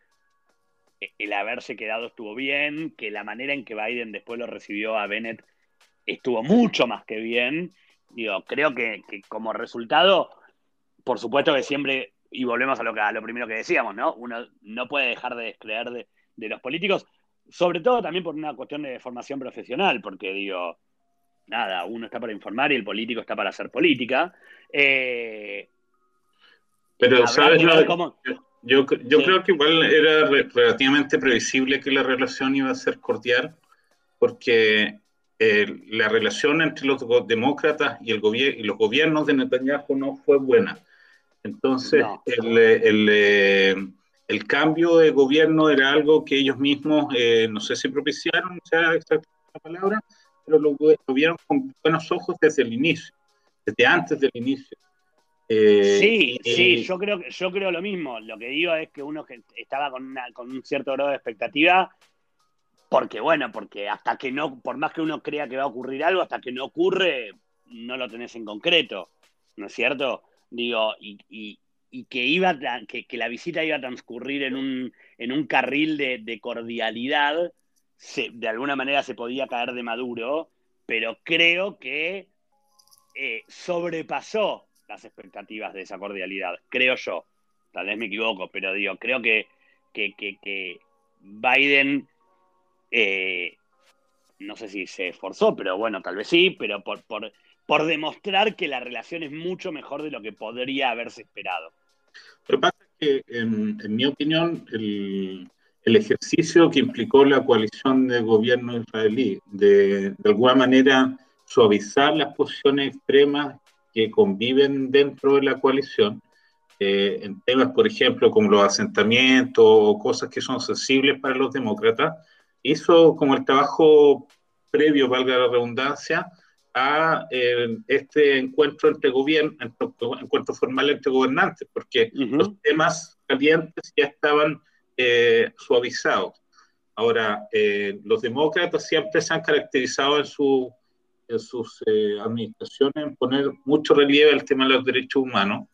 el haberse quedado estuvo bien, que la manera en que Biden después lo recibió a Bennett estuvo mucho más que bien. Digo, creo que, como resultado, por supuesto que siempre, y volvemos a lo, que, a lo primero que decíamos, ¿no? Uno no puede dejar de descreer de, de los políticos, sobre todo también por una cuestión de formación profesional, porque digo, nada, uno está para informar y el político está para hacer política. Eh, pero, ¿sabes? yo, creo que igual era relativamente previsible que la relación iba a ser cordial, porque eh, la relación entre los demócratas y, el y los gobiernos de Netanyahu no fue buena. Entonces, el, eh, el, cambio de gobierno era algo que ellos mismos, eh, no sé si propiciaron, sea exacta la palabra, pero lo, lo, vieron con buenos ojos desde el inicio, desde antes del inicio. Eh, sí, sí, yo creo, yo creo lo mismo. Lo que digo es que uno estaba con, con un cierto grado de expectativa, porque bueno, porque hasta que no, por más que uno crea que va a ocurrir algo, hasta que no ocurre, no lo tenés en concreto, ¿no es cierto? Digo, y, que, iba, que, que, la visita iba a transcurrir en un, en un carril de, cordialidad, de alguna manera se podía caer de maduro, pero creo que eh, sobrepasó las expectativas de esa cordialidad, creo yo. Tal vez me equivoco, pero digo, creo que, que, Biden, eh, no sé si se esforzó, pero bueno, tal vez sí, pero por, por, por demostrar que la relación es mucho mejor de lo que podría haberse esperado. Lo que pasa es que, en, mi opinión, el, el, ejercicio que implicó la coalición de gobierno israelí de, de alguna manera suavizar las posiciones extremas que conviven dentro de la coalición, eh, en temas, por ejemplo, como los asentamientos o cosas que son sensibles para los demócratas, hizo como el trabajo previo, valga la redundancia, a eh, este encuentro entre gobiernos, encuentro formal entre gobernantes, porque los temas calientes ya estaban eh, suavizados. Ahora, los demócratas siempre se han caracterizado en su en sus eh, administraciones en poner mucho relieve al tema de los derechos humanos.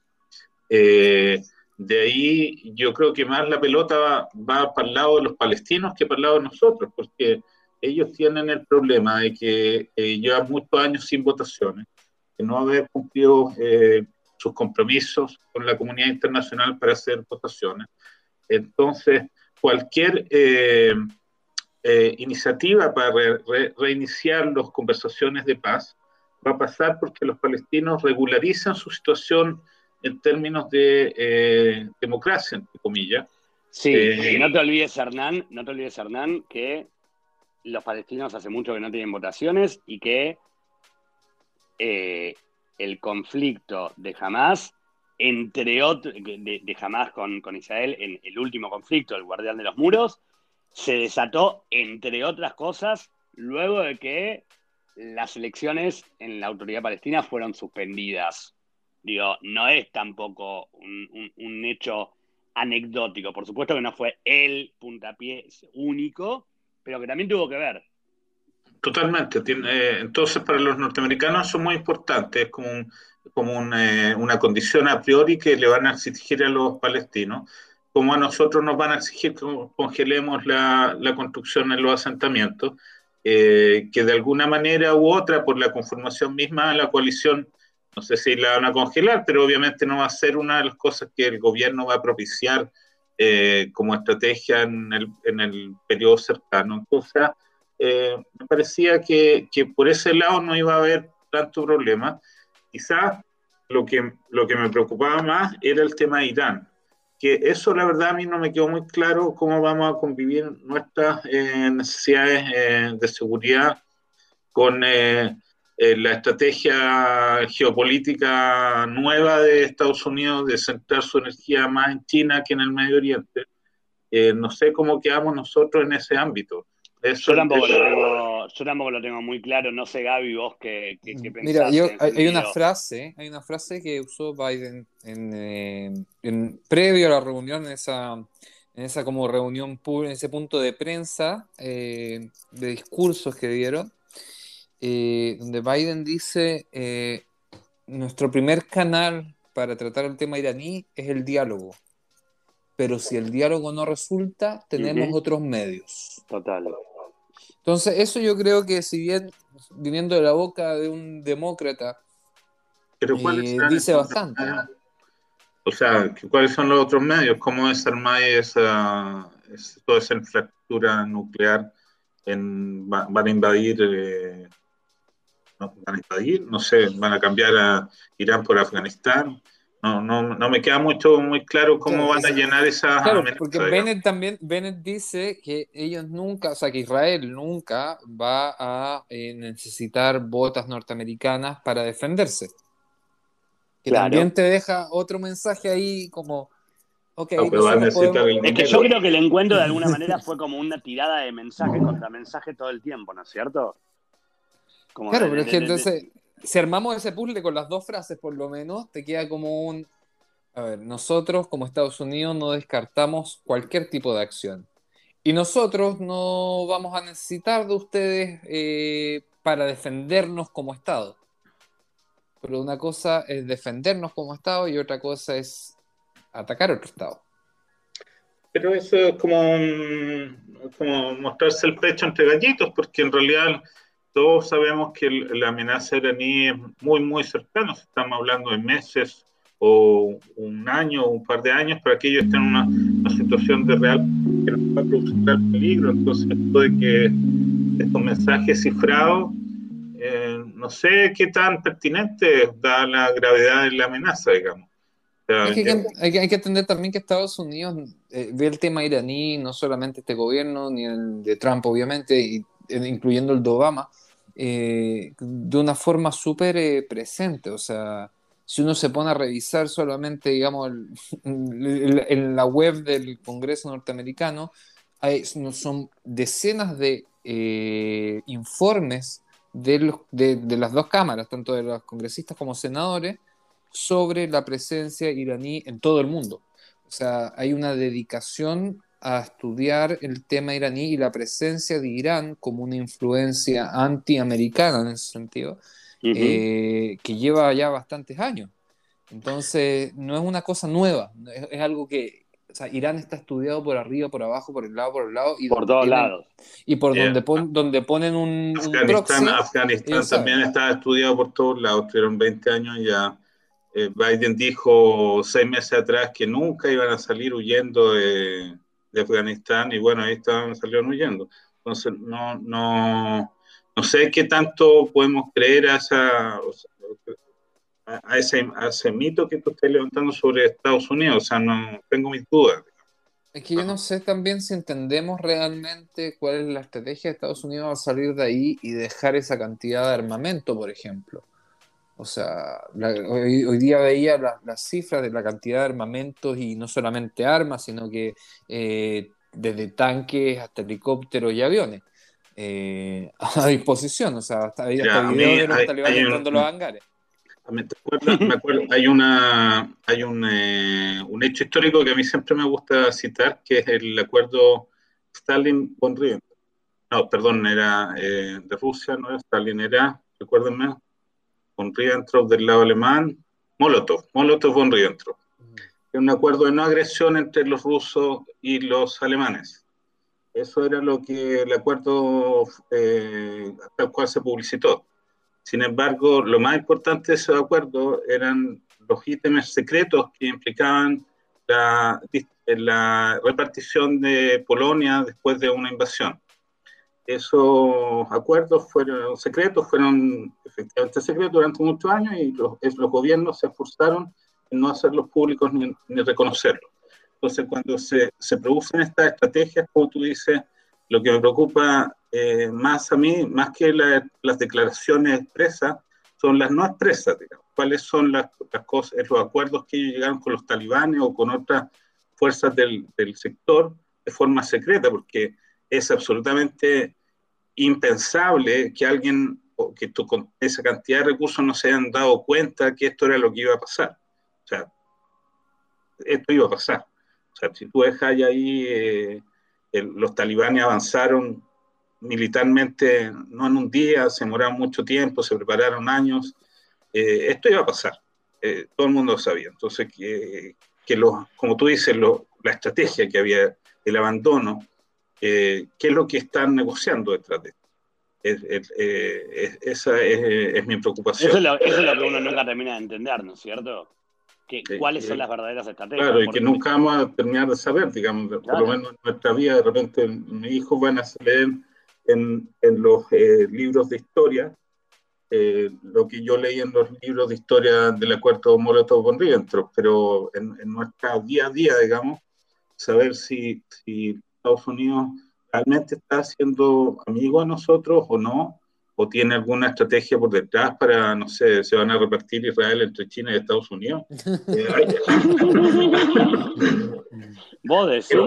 Eh, de ahí yo creo que más la pelota va, para el lado de los palestinos que para el lado de nosotros, porque ellos tienen el problema de que eh, llevan muchos años sin votaciones, que no haber cumplido sus compromisos con la comunidad internacional para hacer votaciones. Entonces, cualquier eh, iniciativa para reiniciar las conversaciones de paz va a pasar porque los palestinos regularizan su situación en términos de eh, democracia, entre comillas. Sí, eh, no te olvides, Hernán, no te olvides, Hernán, que los palestinos hace mucho que no tienen votaciones y que el conflicto de Hamas, entre otros, de, de con, con Israel, en el último conflicto, el guardián de los muros, se desató, entre otras cosas, luego de que las elecciones en la autoridad palestina fueron suspendidas. Digo, no es tampoco un, hecho anecdótico. Por supuesto que no fue el puntapié único, pero que también tuvo que ver. Totalmente. Eh, entonces, para los norteamericanos es muy importante, es como, como eh, una condición a priori que le van a exigir a los palestinos, como a nosotros nos van a exigir que congelemos la, la construcción en los asentamientos, eh, que de alguna manera u otra, por la conformación misma de la coalición, no sé si la van a congelar, pero obviamente no va a ser una de las cosas que el gobierno va a propiciar como estrategia en el, en el periodo cercano. Entonces, eh, me parecía que, que, por ese lado no iba a haber tanto problema. Quizás lo que, lo que me preocupaba más era el tema de Irán, que eso la verdad a mí no me quedó muy claro cómo vamos a convivir nuestras eh, necesidades eh, de seguridad con la estrategia geopolítica nueva de Estados Unidos de centrar su energía más en China que en el Medio Oriente. no sé cómo quedamos nosotros en ese ámbito yo, tampoco lo tengo, yo tampoco lo tengo muy claro, no sé Gaby, vos qué, qué, qué Mira, yo, hay, una frase, hay una frase que usó Biden en, eh, en, previo a la reunión, en esa, en esa como reunión en ese punto de prensa, eh, de discursos que dieron, eh, donde Biden dice, nuestro primer canal para tratar el tema iraní es el diálogo pero si el diálogo no resulta, tenemos otros medios. Total. Entonces, eso yo creo que si bien viniendo de la boca de un demócrata, pero eh, dice bastante. O sea, ¿cuáles son los otros medios? ¿Cómo desarmar esa, toda esa infraestructura nuclear? En, van a invadir, eh, no, van a invadir, no sé, van a cambiar a Irán por Afganistán no, no, no me queda mucho muy claro cómo van a llenar esa claro, porque Bennett también Bennett dice que ellos nunca, o sea, que Israel nunca va a eh, necesitar botas norteamericanas para defenderse. Que también te deja otro mensaje ahí como okay, Es que yo creo que el encuentro de alguna manera fue como una tirada de mensaje (laughs) contra mensaje todo el tiempo, ¿no es cierto? claro, pero es que entonces si armamos ese puzzle con las dos frases, por lo menos, te queda como un. A ver, nosotros como Estados Unidos no descartamos cualquier tipo de acción. Y nosotros no vamos a necesitar de ustedes eh, para defendernos como Estado. Pero una cosa es defendernos como Estado y otra cosa es atacar otro Estado. Pero eso es como, como mostrarse el pecho entre gallitos, porque en realidad todos sabemos que la amenaza iraní es muy, muy cercana. Estamos hablando de meses o un año o un par de años para que ellos estén en una, situación de real que nos va a producir peligro. Entonces, esto de que estos mensajes cifrados, eh, no sé qué tan pertinente da la gravedad de la amenaza, digamos. hay, que, hay, que, entender también que Estados Unidos eh, ve el tema iraní, no solamente este gobierno, ni el de Trump, obviamente, y, incluyendo el de Obama, eh, de una forma súper eh, presente. O sea, si uno se pone a revisar solamente, digamos, (laughs) en la web del Congreso norteamericano, hay, son decenas de eh, informes de, de, las dos cámaras, tanto de los congresistas como senadores, sobre la presencia iraní en todo el mundo. O sea, hay una dedicación a estudiar el tema iraní y la presencia de Irán como una influencia antiamericana en ese sentido, eh, que lleva ya bastantes años. Entonces, no es una cosa nueva, es, algo que o sea, Irán está estudiado por arriba, por abajo, por el lado, por el lado. Y por todos lados. Y por donde, donde ponen un. Afganistán, Afganistán también está estudiado por todos lados, tuvieron 20 años ya. Eh, Biden dijo seis meses atrás que nunca iban a salir huyendo de, de Afganistán y bueno, ahí estaban, salieron huyendo. Entonces, no, no, no sé qué tanto podemos creer a, esa, a, ese, a ese mito que tú estás levantando sobre Estados Unidos. O sea, no tengo mis dudas. Es que yo no sé también si entendemos realmente cuál es la estrategia de Estados Unidos al salir de ahí y dejar esa cantidad de armamento, por ejemplo. O sea, hoy, día veía las cifras de la cantidad de armamentos y no solamente armas, sino que eh, desde tanques hasta helicópteros y aviones eh, (laughs) a disposición. O sea, hasta, hasta videos de los talibanes entrando los hangares. Me acuerdo, hay una hay un, eh, un, hecho histórico que a mí siempre me gusta citar, que es el acuerdo Stalin-von Ribbentrop. No, perdón, era eh, de Rusia, no era Stalin, era, recuérdenme, von Ribbentrop del lado alemán, Molotov, Molotov von Ribbentrop. Es un acuerdo de no agresión entre los rusos y los alemanes. Eso era lo que el acuerdo eh, al cual se publicitó. Sin embargo, lo más importante de ese acuerdo eran los ítems secretos que implicaban la, la repartición de Polonia después de una invasión. Esos acuerdos fueron secretos, fueron efectivamente secretos durante muchos años y los, los gobiernos se esforzaron en no hacerlos públicos ni, ni reconocerlos. Entonces, cuando se, se, producen estas estrategias, como tú dices, lo que me preocupa eh, más a mí, más que las declaraciones expresas, son las no expresas, digamos. ¿Cuáles son las, las, cosas, los acuerdos que ellos llegaron con los talibanes o con otras fuerzas del, del sector de forma secreta? Porque es absolutamente impensable que alguien, o que tú, con esa cantidad de recursos no se hayan dado cuenta que esto era lo que iba a pasar. O sea, esto iba a pasar. O sea, si tú dejas ahí, eh, el, los talibanes avanzaron militarmente, no en un día, se demoraron mucho tiempo, se prepararon años. Eh, esto iba a pasar, eh, todo el mundo lo sabía. Entonces, que, que los, como tú dices, lo, la estrategia que había, el abandono, eh, ¿qué es lo que están negociando detrás de esto? Es, es, es, esa es, mi preocupación. Eso es, lo, eso es, lo, que uno nunca termina de entender, ¿no es cierto? Que, ¿Cuáles son las verdaderas estrategias? Claro, y que nunca vamos a terminar de saber, digamos, claro. por lo menos en nuestra vida, de repente mis hijos van a leer en, en los eh, libros de historia eh, lo que yo leí en los libros de historia del acuerdo Molotov-Ribbentrop, pero en, en nuestra día a día, digamos, saber si, si Estados Unidos realmente está siendo amigo a nosotros o no, o tiene alguna estrategia por detrás para, no sé, se van a repartir Israel entre China y Estados Unidos. (laughs) ¿Vos decís? (laughs)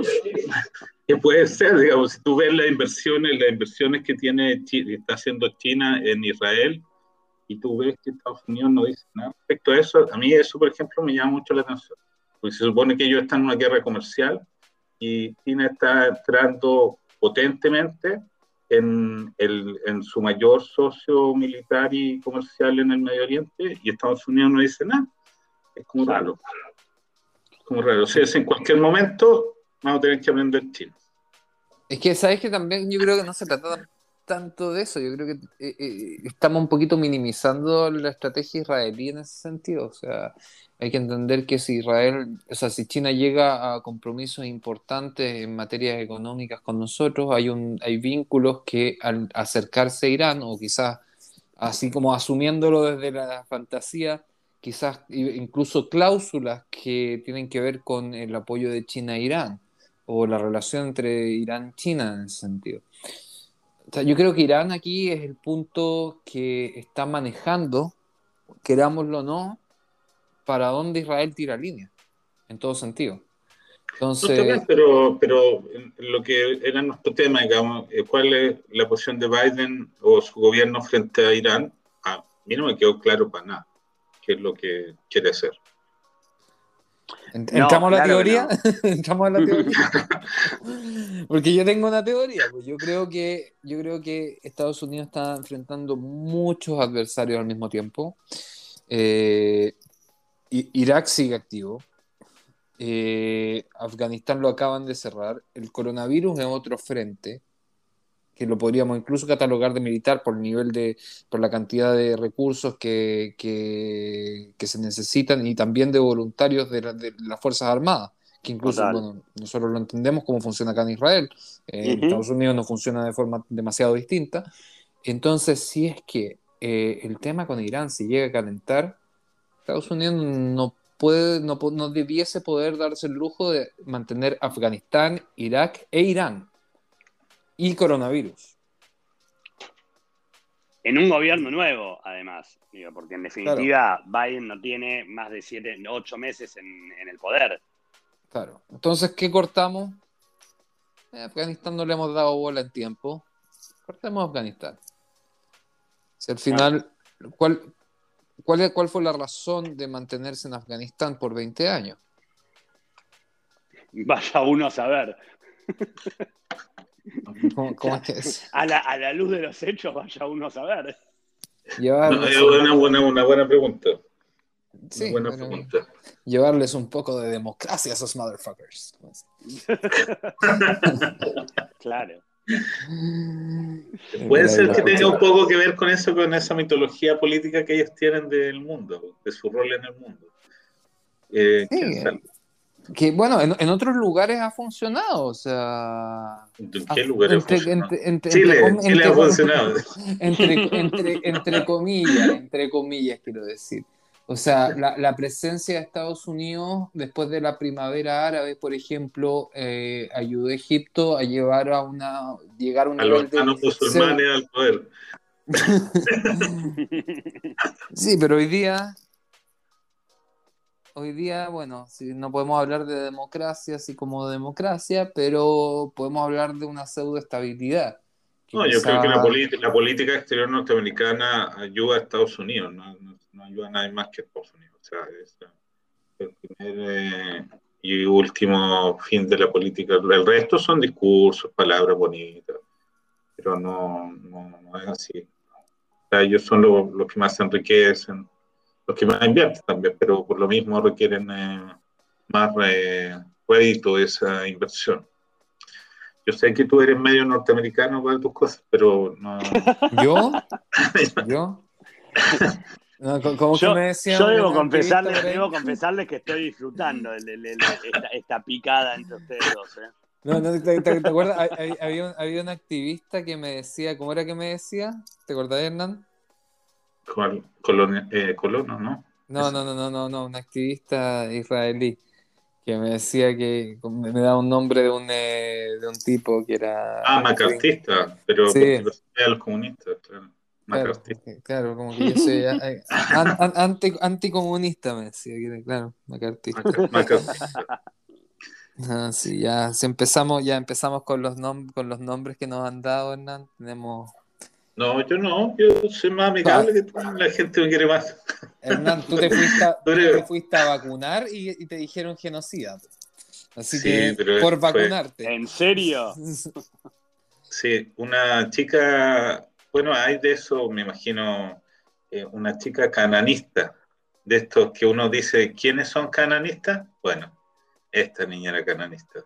Que puede ser, digamos, si tú ves las inversiones, las inversiones que tiene, está haciendo China en Israel, y tú ves que Estados Unidos no dice nada respecto a eso, a mí eso, por ejemplo, me llama mucho la atención, porque se supone que ellos están en una guerra comercial y China está entrando potentemente en, el, en su mayor socio militar y comercial en el Medio Oriente y Estados Unidos no dice nada. Es como raro. Es como raro. O sea, en cualquier momento vamos a tener que aprender chino. Es que, ¿sabes que También yo creo que no se trata tanto de eso. Yo creo que eh, eh, estamos un poquito minimizando la estrategia israelí en ese sentido. O sea, hay que entender que si Israel, o sea, si China llega a compromisos importantes en materias económicas con nosotros, hay, un, hay vínculos que al acercarse a Irán, o quizás así como asumiéndolo desde la fantasía, quizás incluso cláusulas que tienen que ver con el apoyo de China a Irán, o la relación entre Irán y China en ese sentido. O sea, yo creo que Irán aquí es el punto que está manejando, querámoslo o no, para dónde Israel tira línea, en todo sentido. Entonces... No, pero, pero lo que era nuestro tema, digamos, eh, ¿cuál es la posición de Biden o su gobierno frente a Irán? A mí no me quedó claro para nada qué es lo que quiere hacer. ¿Entramos no, a la claro teoría? No. ¿Entramos a la teoría? (laughs) (laughs) Porque yo tengo una teoría. Pues yo, creo que, yo creo que Estados Unidos está enfrentando muchos adversarios al mismo tiempo. Eh, Irak sigue activo. Eh, Afganistán lo acaban de cerrar. El coronavirus es otro frente que lo podríamos incluso catalogar de militar por el nivel de, por la cantidad de recursos que, que, que se necesitan y también de voluntarios de, la, de las Fuerzas Armadas, que incluso bueno, nosotros lo entendemos cómo funciona acá en Israel, eh, uh -huh. en Estados Unidos no funciona de forma demasiado distinta. Entonces, si es que eh, el tema con Irán se llega a calentar, Estados Unidos no puede, no, no debiese poder darse el lujo de mantener Afganistán, Irak e Irán y coronavirus. En un gobierno nuevo, además, digo, porque en definitiva claro. Biden no tiene más de siete, ocho meses en, en, el poder. Claro. Entonces, ¿qué cortamos? Eh, Afganistán no le hemos dado bola en tiempo. Cortemos Afganistán. Si al final. ¿cuál, ¿cuál, ¿cuál fue la razón de mantenerse en Afganistán por 20 años? Vaya uno a saber. (laughs) ¿Cómo, cómo es que es? A la, a la luz de los hechos, vaya uno a saber. Llevarles, No, es una buena, una buena pregunta. sí, una buena bueno, pregunta. llevarles un poco de democracia a esos motherfuckers. (laughs) Claro. (laughs) Puede ser que tenga un poco que ver con eso, con esa mitología política que ellos tienen del mundo, de su rol en el mundo. Eh, Sí. Que bueno, en, en otros lugares ha funcionado, o sea. ¿En qué lugar ha entre, funcionado? entre- entre- Chile, entre com- Chile entre ha com- funcionado. entre, entre, entre comillas, entre comillas, quiero decir. O sea, la, la presencia de Estados Unidos después de la primavera árabe, por ejemplo, eh, ayudó a Egipto a llevar a una, llegar a un A los de musulmanes al poder. (laughs) Sí, pero hoy día, hoy día, bueno, sí, no podemos hablar de democracia así como democracia, pero podemos hablar de una pseudoestabilidad. No, yo creo que la, política- la política exterior norteamericana ayuda a Estados Unidos, no, no- no ayuda a nadie más que a Estados Unidos. O sea, es el primer eh, y último fin de la política. El resto son discursos, palabras bonitas, pero no, no, no es así. O sea, ellos son los, los que más se enriquecen, los que más invierten también, pero por lo mismo requieren eh, más eh, rédito de esa inversión. Yo sé que tú eres medio norteamericano para tus cosas, pero no. (laughs) ¿Yo? ¿Yo? No, co- ¿Cómo que Yo, me decían? yo debo confesarles, debo confesarles que estoy disfrutando el- el- el- esta, esta picada entre ustedes dos. ¿eh? No, no, ¿te, te- te acuerdas? Había, un- había un activista que me decía, ¿cómo era que me decía? ¿Te acordás, Hernán? Col- colonia- eh, colono, ¿no? No, no, no, no, no, no, un activista israelí que me decía que me me daba un nombre de un, eh, de un tipo que era... Ah, macartista, pero Sí. a los comunistas, claro. Claro, Macartista. claro, como que yo soy eh, an- an- anti- anticomunista, me decía, que era, claro, macartista. Maca- Macartista. (laughs) Ah, sí, ya si empezamos, ya empezamos con los nom- con los nombres que nos han dado, Hernán. Tenemos. No, yo no, yo soy más amigable que tú, la gente me quiere más. Hernán, tú te fuiste a, (laughs) te fuiste a vacunar y, y te dijeron genocida. Así Sí, que pero por fue- vacunarte. ¿En serio? (laughs) Sí, una chica, bueno, hay de eso, me imagino, eh, una chica cananista, de estos que uno dice, ¿quiénes son cananistas? Bueno, esta niña era cananista.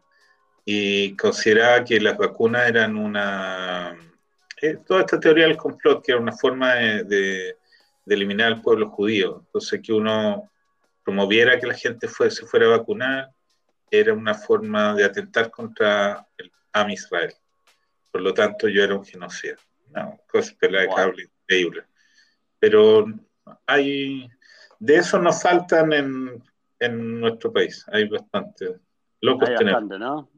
Y consideraba que las vacunas eran una... eh, toda esta teoría del complot, que era una forma de, de- de eliminar al pueblo judío. Entonces, que uno promoviera que la gente fue, se fuera a vacunar, era una forma de atentar contra el Am Israel. Por lo tanto, yo era un genocida. Una cosa pelada de Wow. cable increíble. Pero hay. De eso nos faltan en, en nuestro país. Hay bastante. Locos Hay tenemos. ¿no?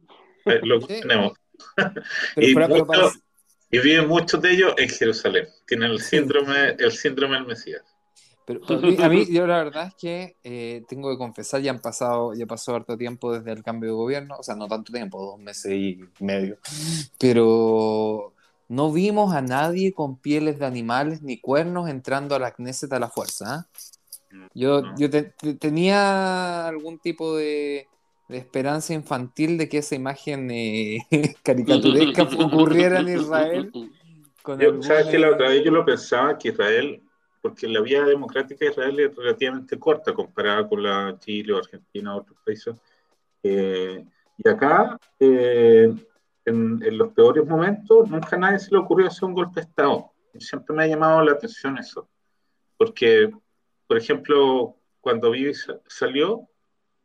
eh, locos Sí. tenemos. Pero, (laughs) y, pero- pero muchos- para- y viven muchos de ellos en Jerusalén. Tienen el síndrome, el síndrome del Mesías. pero a mí, a mí, yo la verdad es que eh, tengo que confesar, ya han pasado, ya pasó harto tiempo desde el cambio de gobierno, o sea, no tanto tiempo, dos meses y medio, pero no vimos a nadie con pieles de animales ni cuernos entrando a la Knesset a la fuerza. ¿ah? Yo, No. yo te- te- tenía algún tipo de, de esperanza infantil de que esa imagen eh, (laughs) caricaturesca (laughs) ocurriera en Israel. Con Yo, ¿Sabes que La otra vez yo lo pensaba que Israel, porque la vía democrática de Israel es relativamente corta comparada con la Chile o Argentina o otros países. Eh, y acá, eh, en, en los peores momentos, nunca a nadie se le ocurrió hacer un golpe de Estado. Y siempre me ha llamado la atención eso. Porque, por ejemplo, cuando Bibi sa- salió,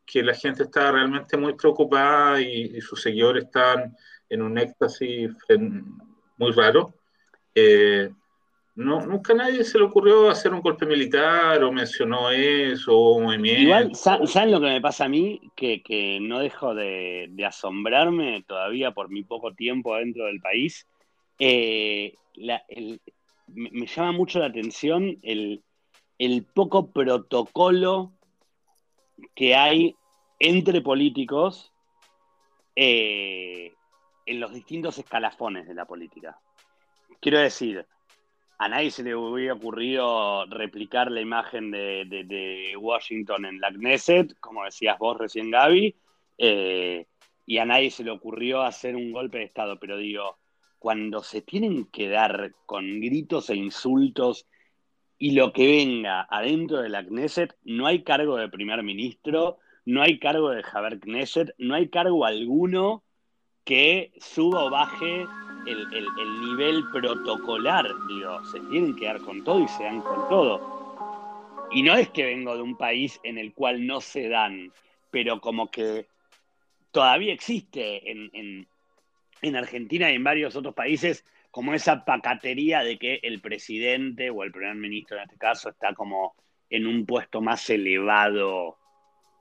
que la gente estaba realmente muy preocupada y, y sus seguidores estaban en un éxtasis muy raro. Eh, no, nunca a nadie se le ocurrió hacer un golpe militar o mencionó eso, o un movimiento. Igual, sa- ¿saben lo que me pasa a mí? Que, que no dejo de, de asombrarme todavía por mi poco tiempo dentro del país. Eh, la- el- me, me llama mucho la atención el, el poco protocolo que hay entre políticos eh, en los distintos escalafones de la política. Quiero decir, a nadie se le hubiera ocurrido replicar la imagen de, Washington en la Knesset, como decías vos recién, Gaby, eh, y a nadie se le ocurrió hacer un golpe de Estado, pero digo, cuando se tienen que dar con gritos e insultos y lo que venga adentro de la Knesset, no hay cargo de primer ministro, no hay cargo de Javier Knesset, no hay cargo alguno que suba o baje el, nivel protocolar. Digo, se tienen que dar con todo y se dan con todo. Y no es que vengo de un país en el cual no se dan, pero como que todavía existe en, en Argentina y en varios otros países como esa pacatería de que el presidente o el primer ministro en este caso está como en un puesto más elevado,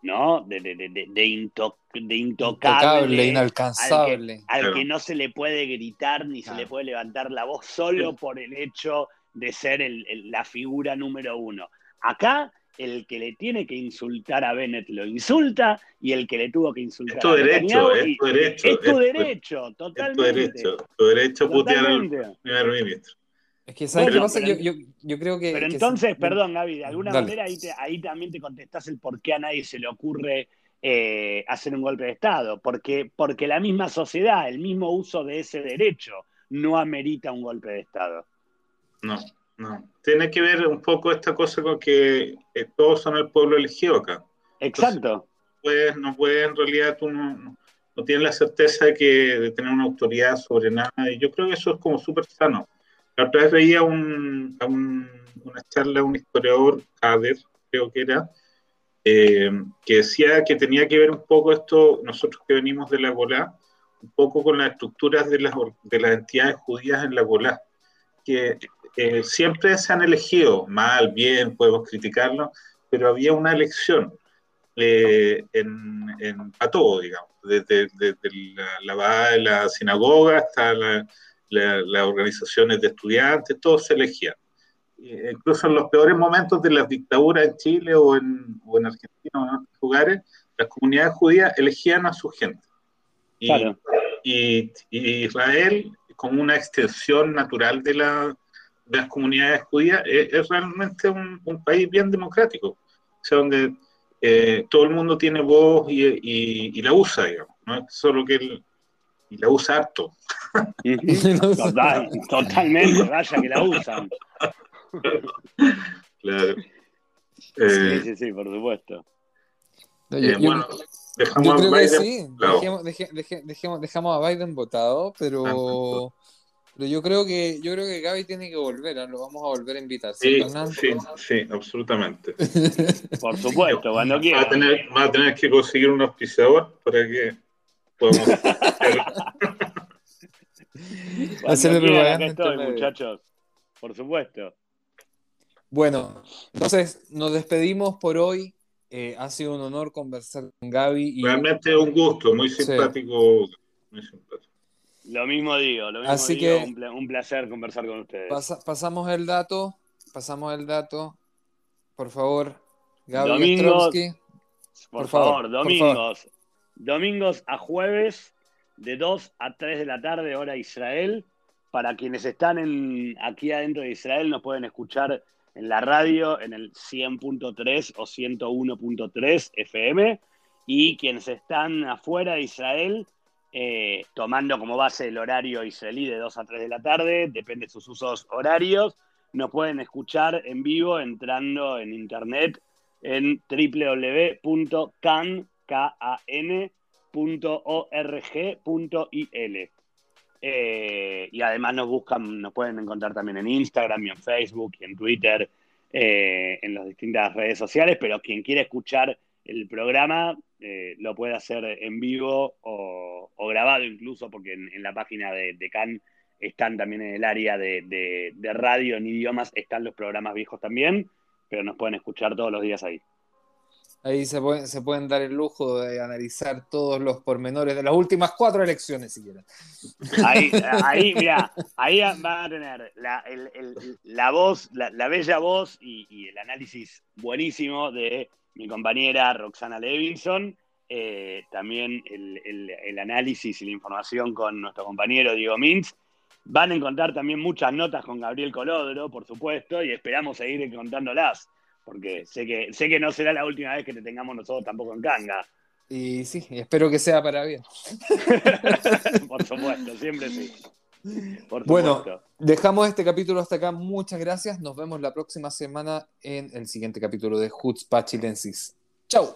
¿no? De, de, de, de, intocable, inalcanzable. Al, que, no se le puede gritar ni se le puede levantar la voz solo por el hecho de ser la figura número uno. Acá el que le tiene que insultar a Bennett lo insulta y el que le tuvo que insultar es tu derecho, es tu derecho. Es tu derecho, totalmente. Es tu derecho, tu derecho putear al primer ministro. Es que, ¿sabes qué pasa? Yo, yo, yo, creo que. Pero entonces, perdón, Gaby, de alguna manera ahí, ahí también te contestás el por qué a nadie se le ocurre eh, hacer un golpe de Estado. Porque, porque la misma sociedad, el mismo uso de ese derecho, no amerita un golpe de Estado. No. No, tiene que ver un poco esta cosa con que eh, todos son el pueblo elegido acá. Exacto. pues, no puedes, en realidad tú no, no, tienes la certeza de, que, de tener una autoridad sobre nada. Y yo creo que eso es como súper sano. La otra vez veía un, una charla de un historiador, Kader, creo que era, eh, que decía que tenía que ver un poco esto, nosotros que venimos de la Golá, un poco con las estructuras de las, de las entidades judías en la Golá, que eh, siempre se han elegido, mal, bien, podemos criticarlo, pero había una elección eh, en, a todo, digamos, desde, la, la, de la sinagoga hasta las organizaciones de estudiantes, todos se elegían. incluso en los peores momentos de las dictaduras en Chile o en, o en Argentina o en otros lugares, las comunidades judías elegían a su gente. Y, y, y Israel, como una extensión natural de la, de las comunidades judías es, realmente un, país bien democrático, o sea, donde eh, todo el mundo tiene voz y, la usa, digamos, no es solo que él y la usa harto. (laughs) totalmente, vaya que la usan. Claro. sí, eh, sí, sí, por supuesto. Eh, bueno, dejamos a Biden. Sí. Dejemos, dejamos, a Biden votado, pero. Pero yo creo que yo creo que Gaby tiene que volver, ¿ah? lo vamos a volver a invitar. Sí, sí, sí, absolutamente. (laughs) Por supuesto, cuando quiera. Va a tener, va a tener que conseguir un auspiciador para que podamos hacer (laughs) estoy, muchachos. Por supuesto. Bueno, entonces nos despedimos por hoy. Eh, ha sido un honor conversar con Gaby. Y... Realmente un gusto, muy simpático. Muy simpático. Lo mismo digo, lo mismo Así que un, placer conversar con ustedes. pasamos el dato, pasamos el dato. Por favor, Gabriel domingos, por, favor, domingos. Domingos a jueves, de 2 a 3 de la tarde, hora Israel. Para quienes están en, aquí adentro de Israel, nos pueden escuchar en la radio en el 100.3 o 101.3 FM. Y quienes están afuera de Israel, eh, tomando como base el horario israelí de 2 a 3 de la tarde, depende de sus usos horarios. Nos pueden escuchar en vivo entrando en internet en www.can.org.il. Eh, y además nos buscan, nos pueden encontrar también en Instagram y en Facebook y en Twitter, eh, en las distintas redes sociales, pero quien quiera escuchar el programa eh, lo puede hacer en vivo o, grabado incluso, porque en, la página de, de, CAN están también en el área de, radio en idiomas, están los programas viejos también, pero nos pueden escuchar todos los días ahí. Ahí se, se pueden dar el lujo de analizar todos los pormenores de las últimas cuatro elecciones, si quieren. Ahí, (laughs) ahí mira, ahí van a tener la, voz, la, bella voz y, y el análisis buenísimo de mi compañera Roxana Levinson, eh, también el, análisis y la información con nuestro compañero Diego Mintz, Van a encontrar también muchas notas con Gabriel Colodro, por supuesto, y esperamos seguir contándolas, porque sé que, sé que no será la última vez que te tengamos nosotros tampoco en canga. Y sí, espero que sea para bien. (laughs) por supuesto, siempre sí. (laughs) bueno, dejamos este capítulo hasta acá. Muchas gracias. Nos vemos la próxima semana en el siguiente capítulo de Hoots Pachilensis. Chau.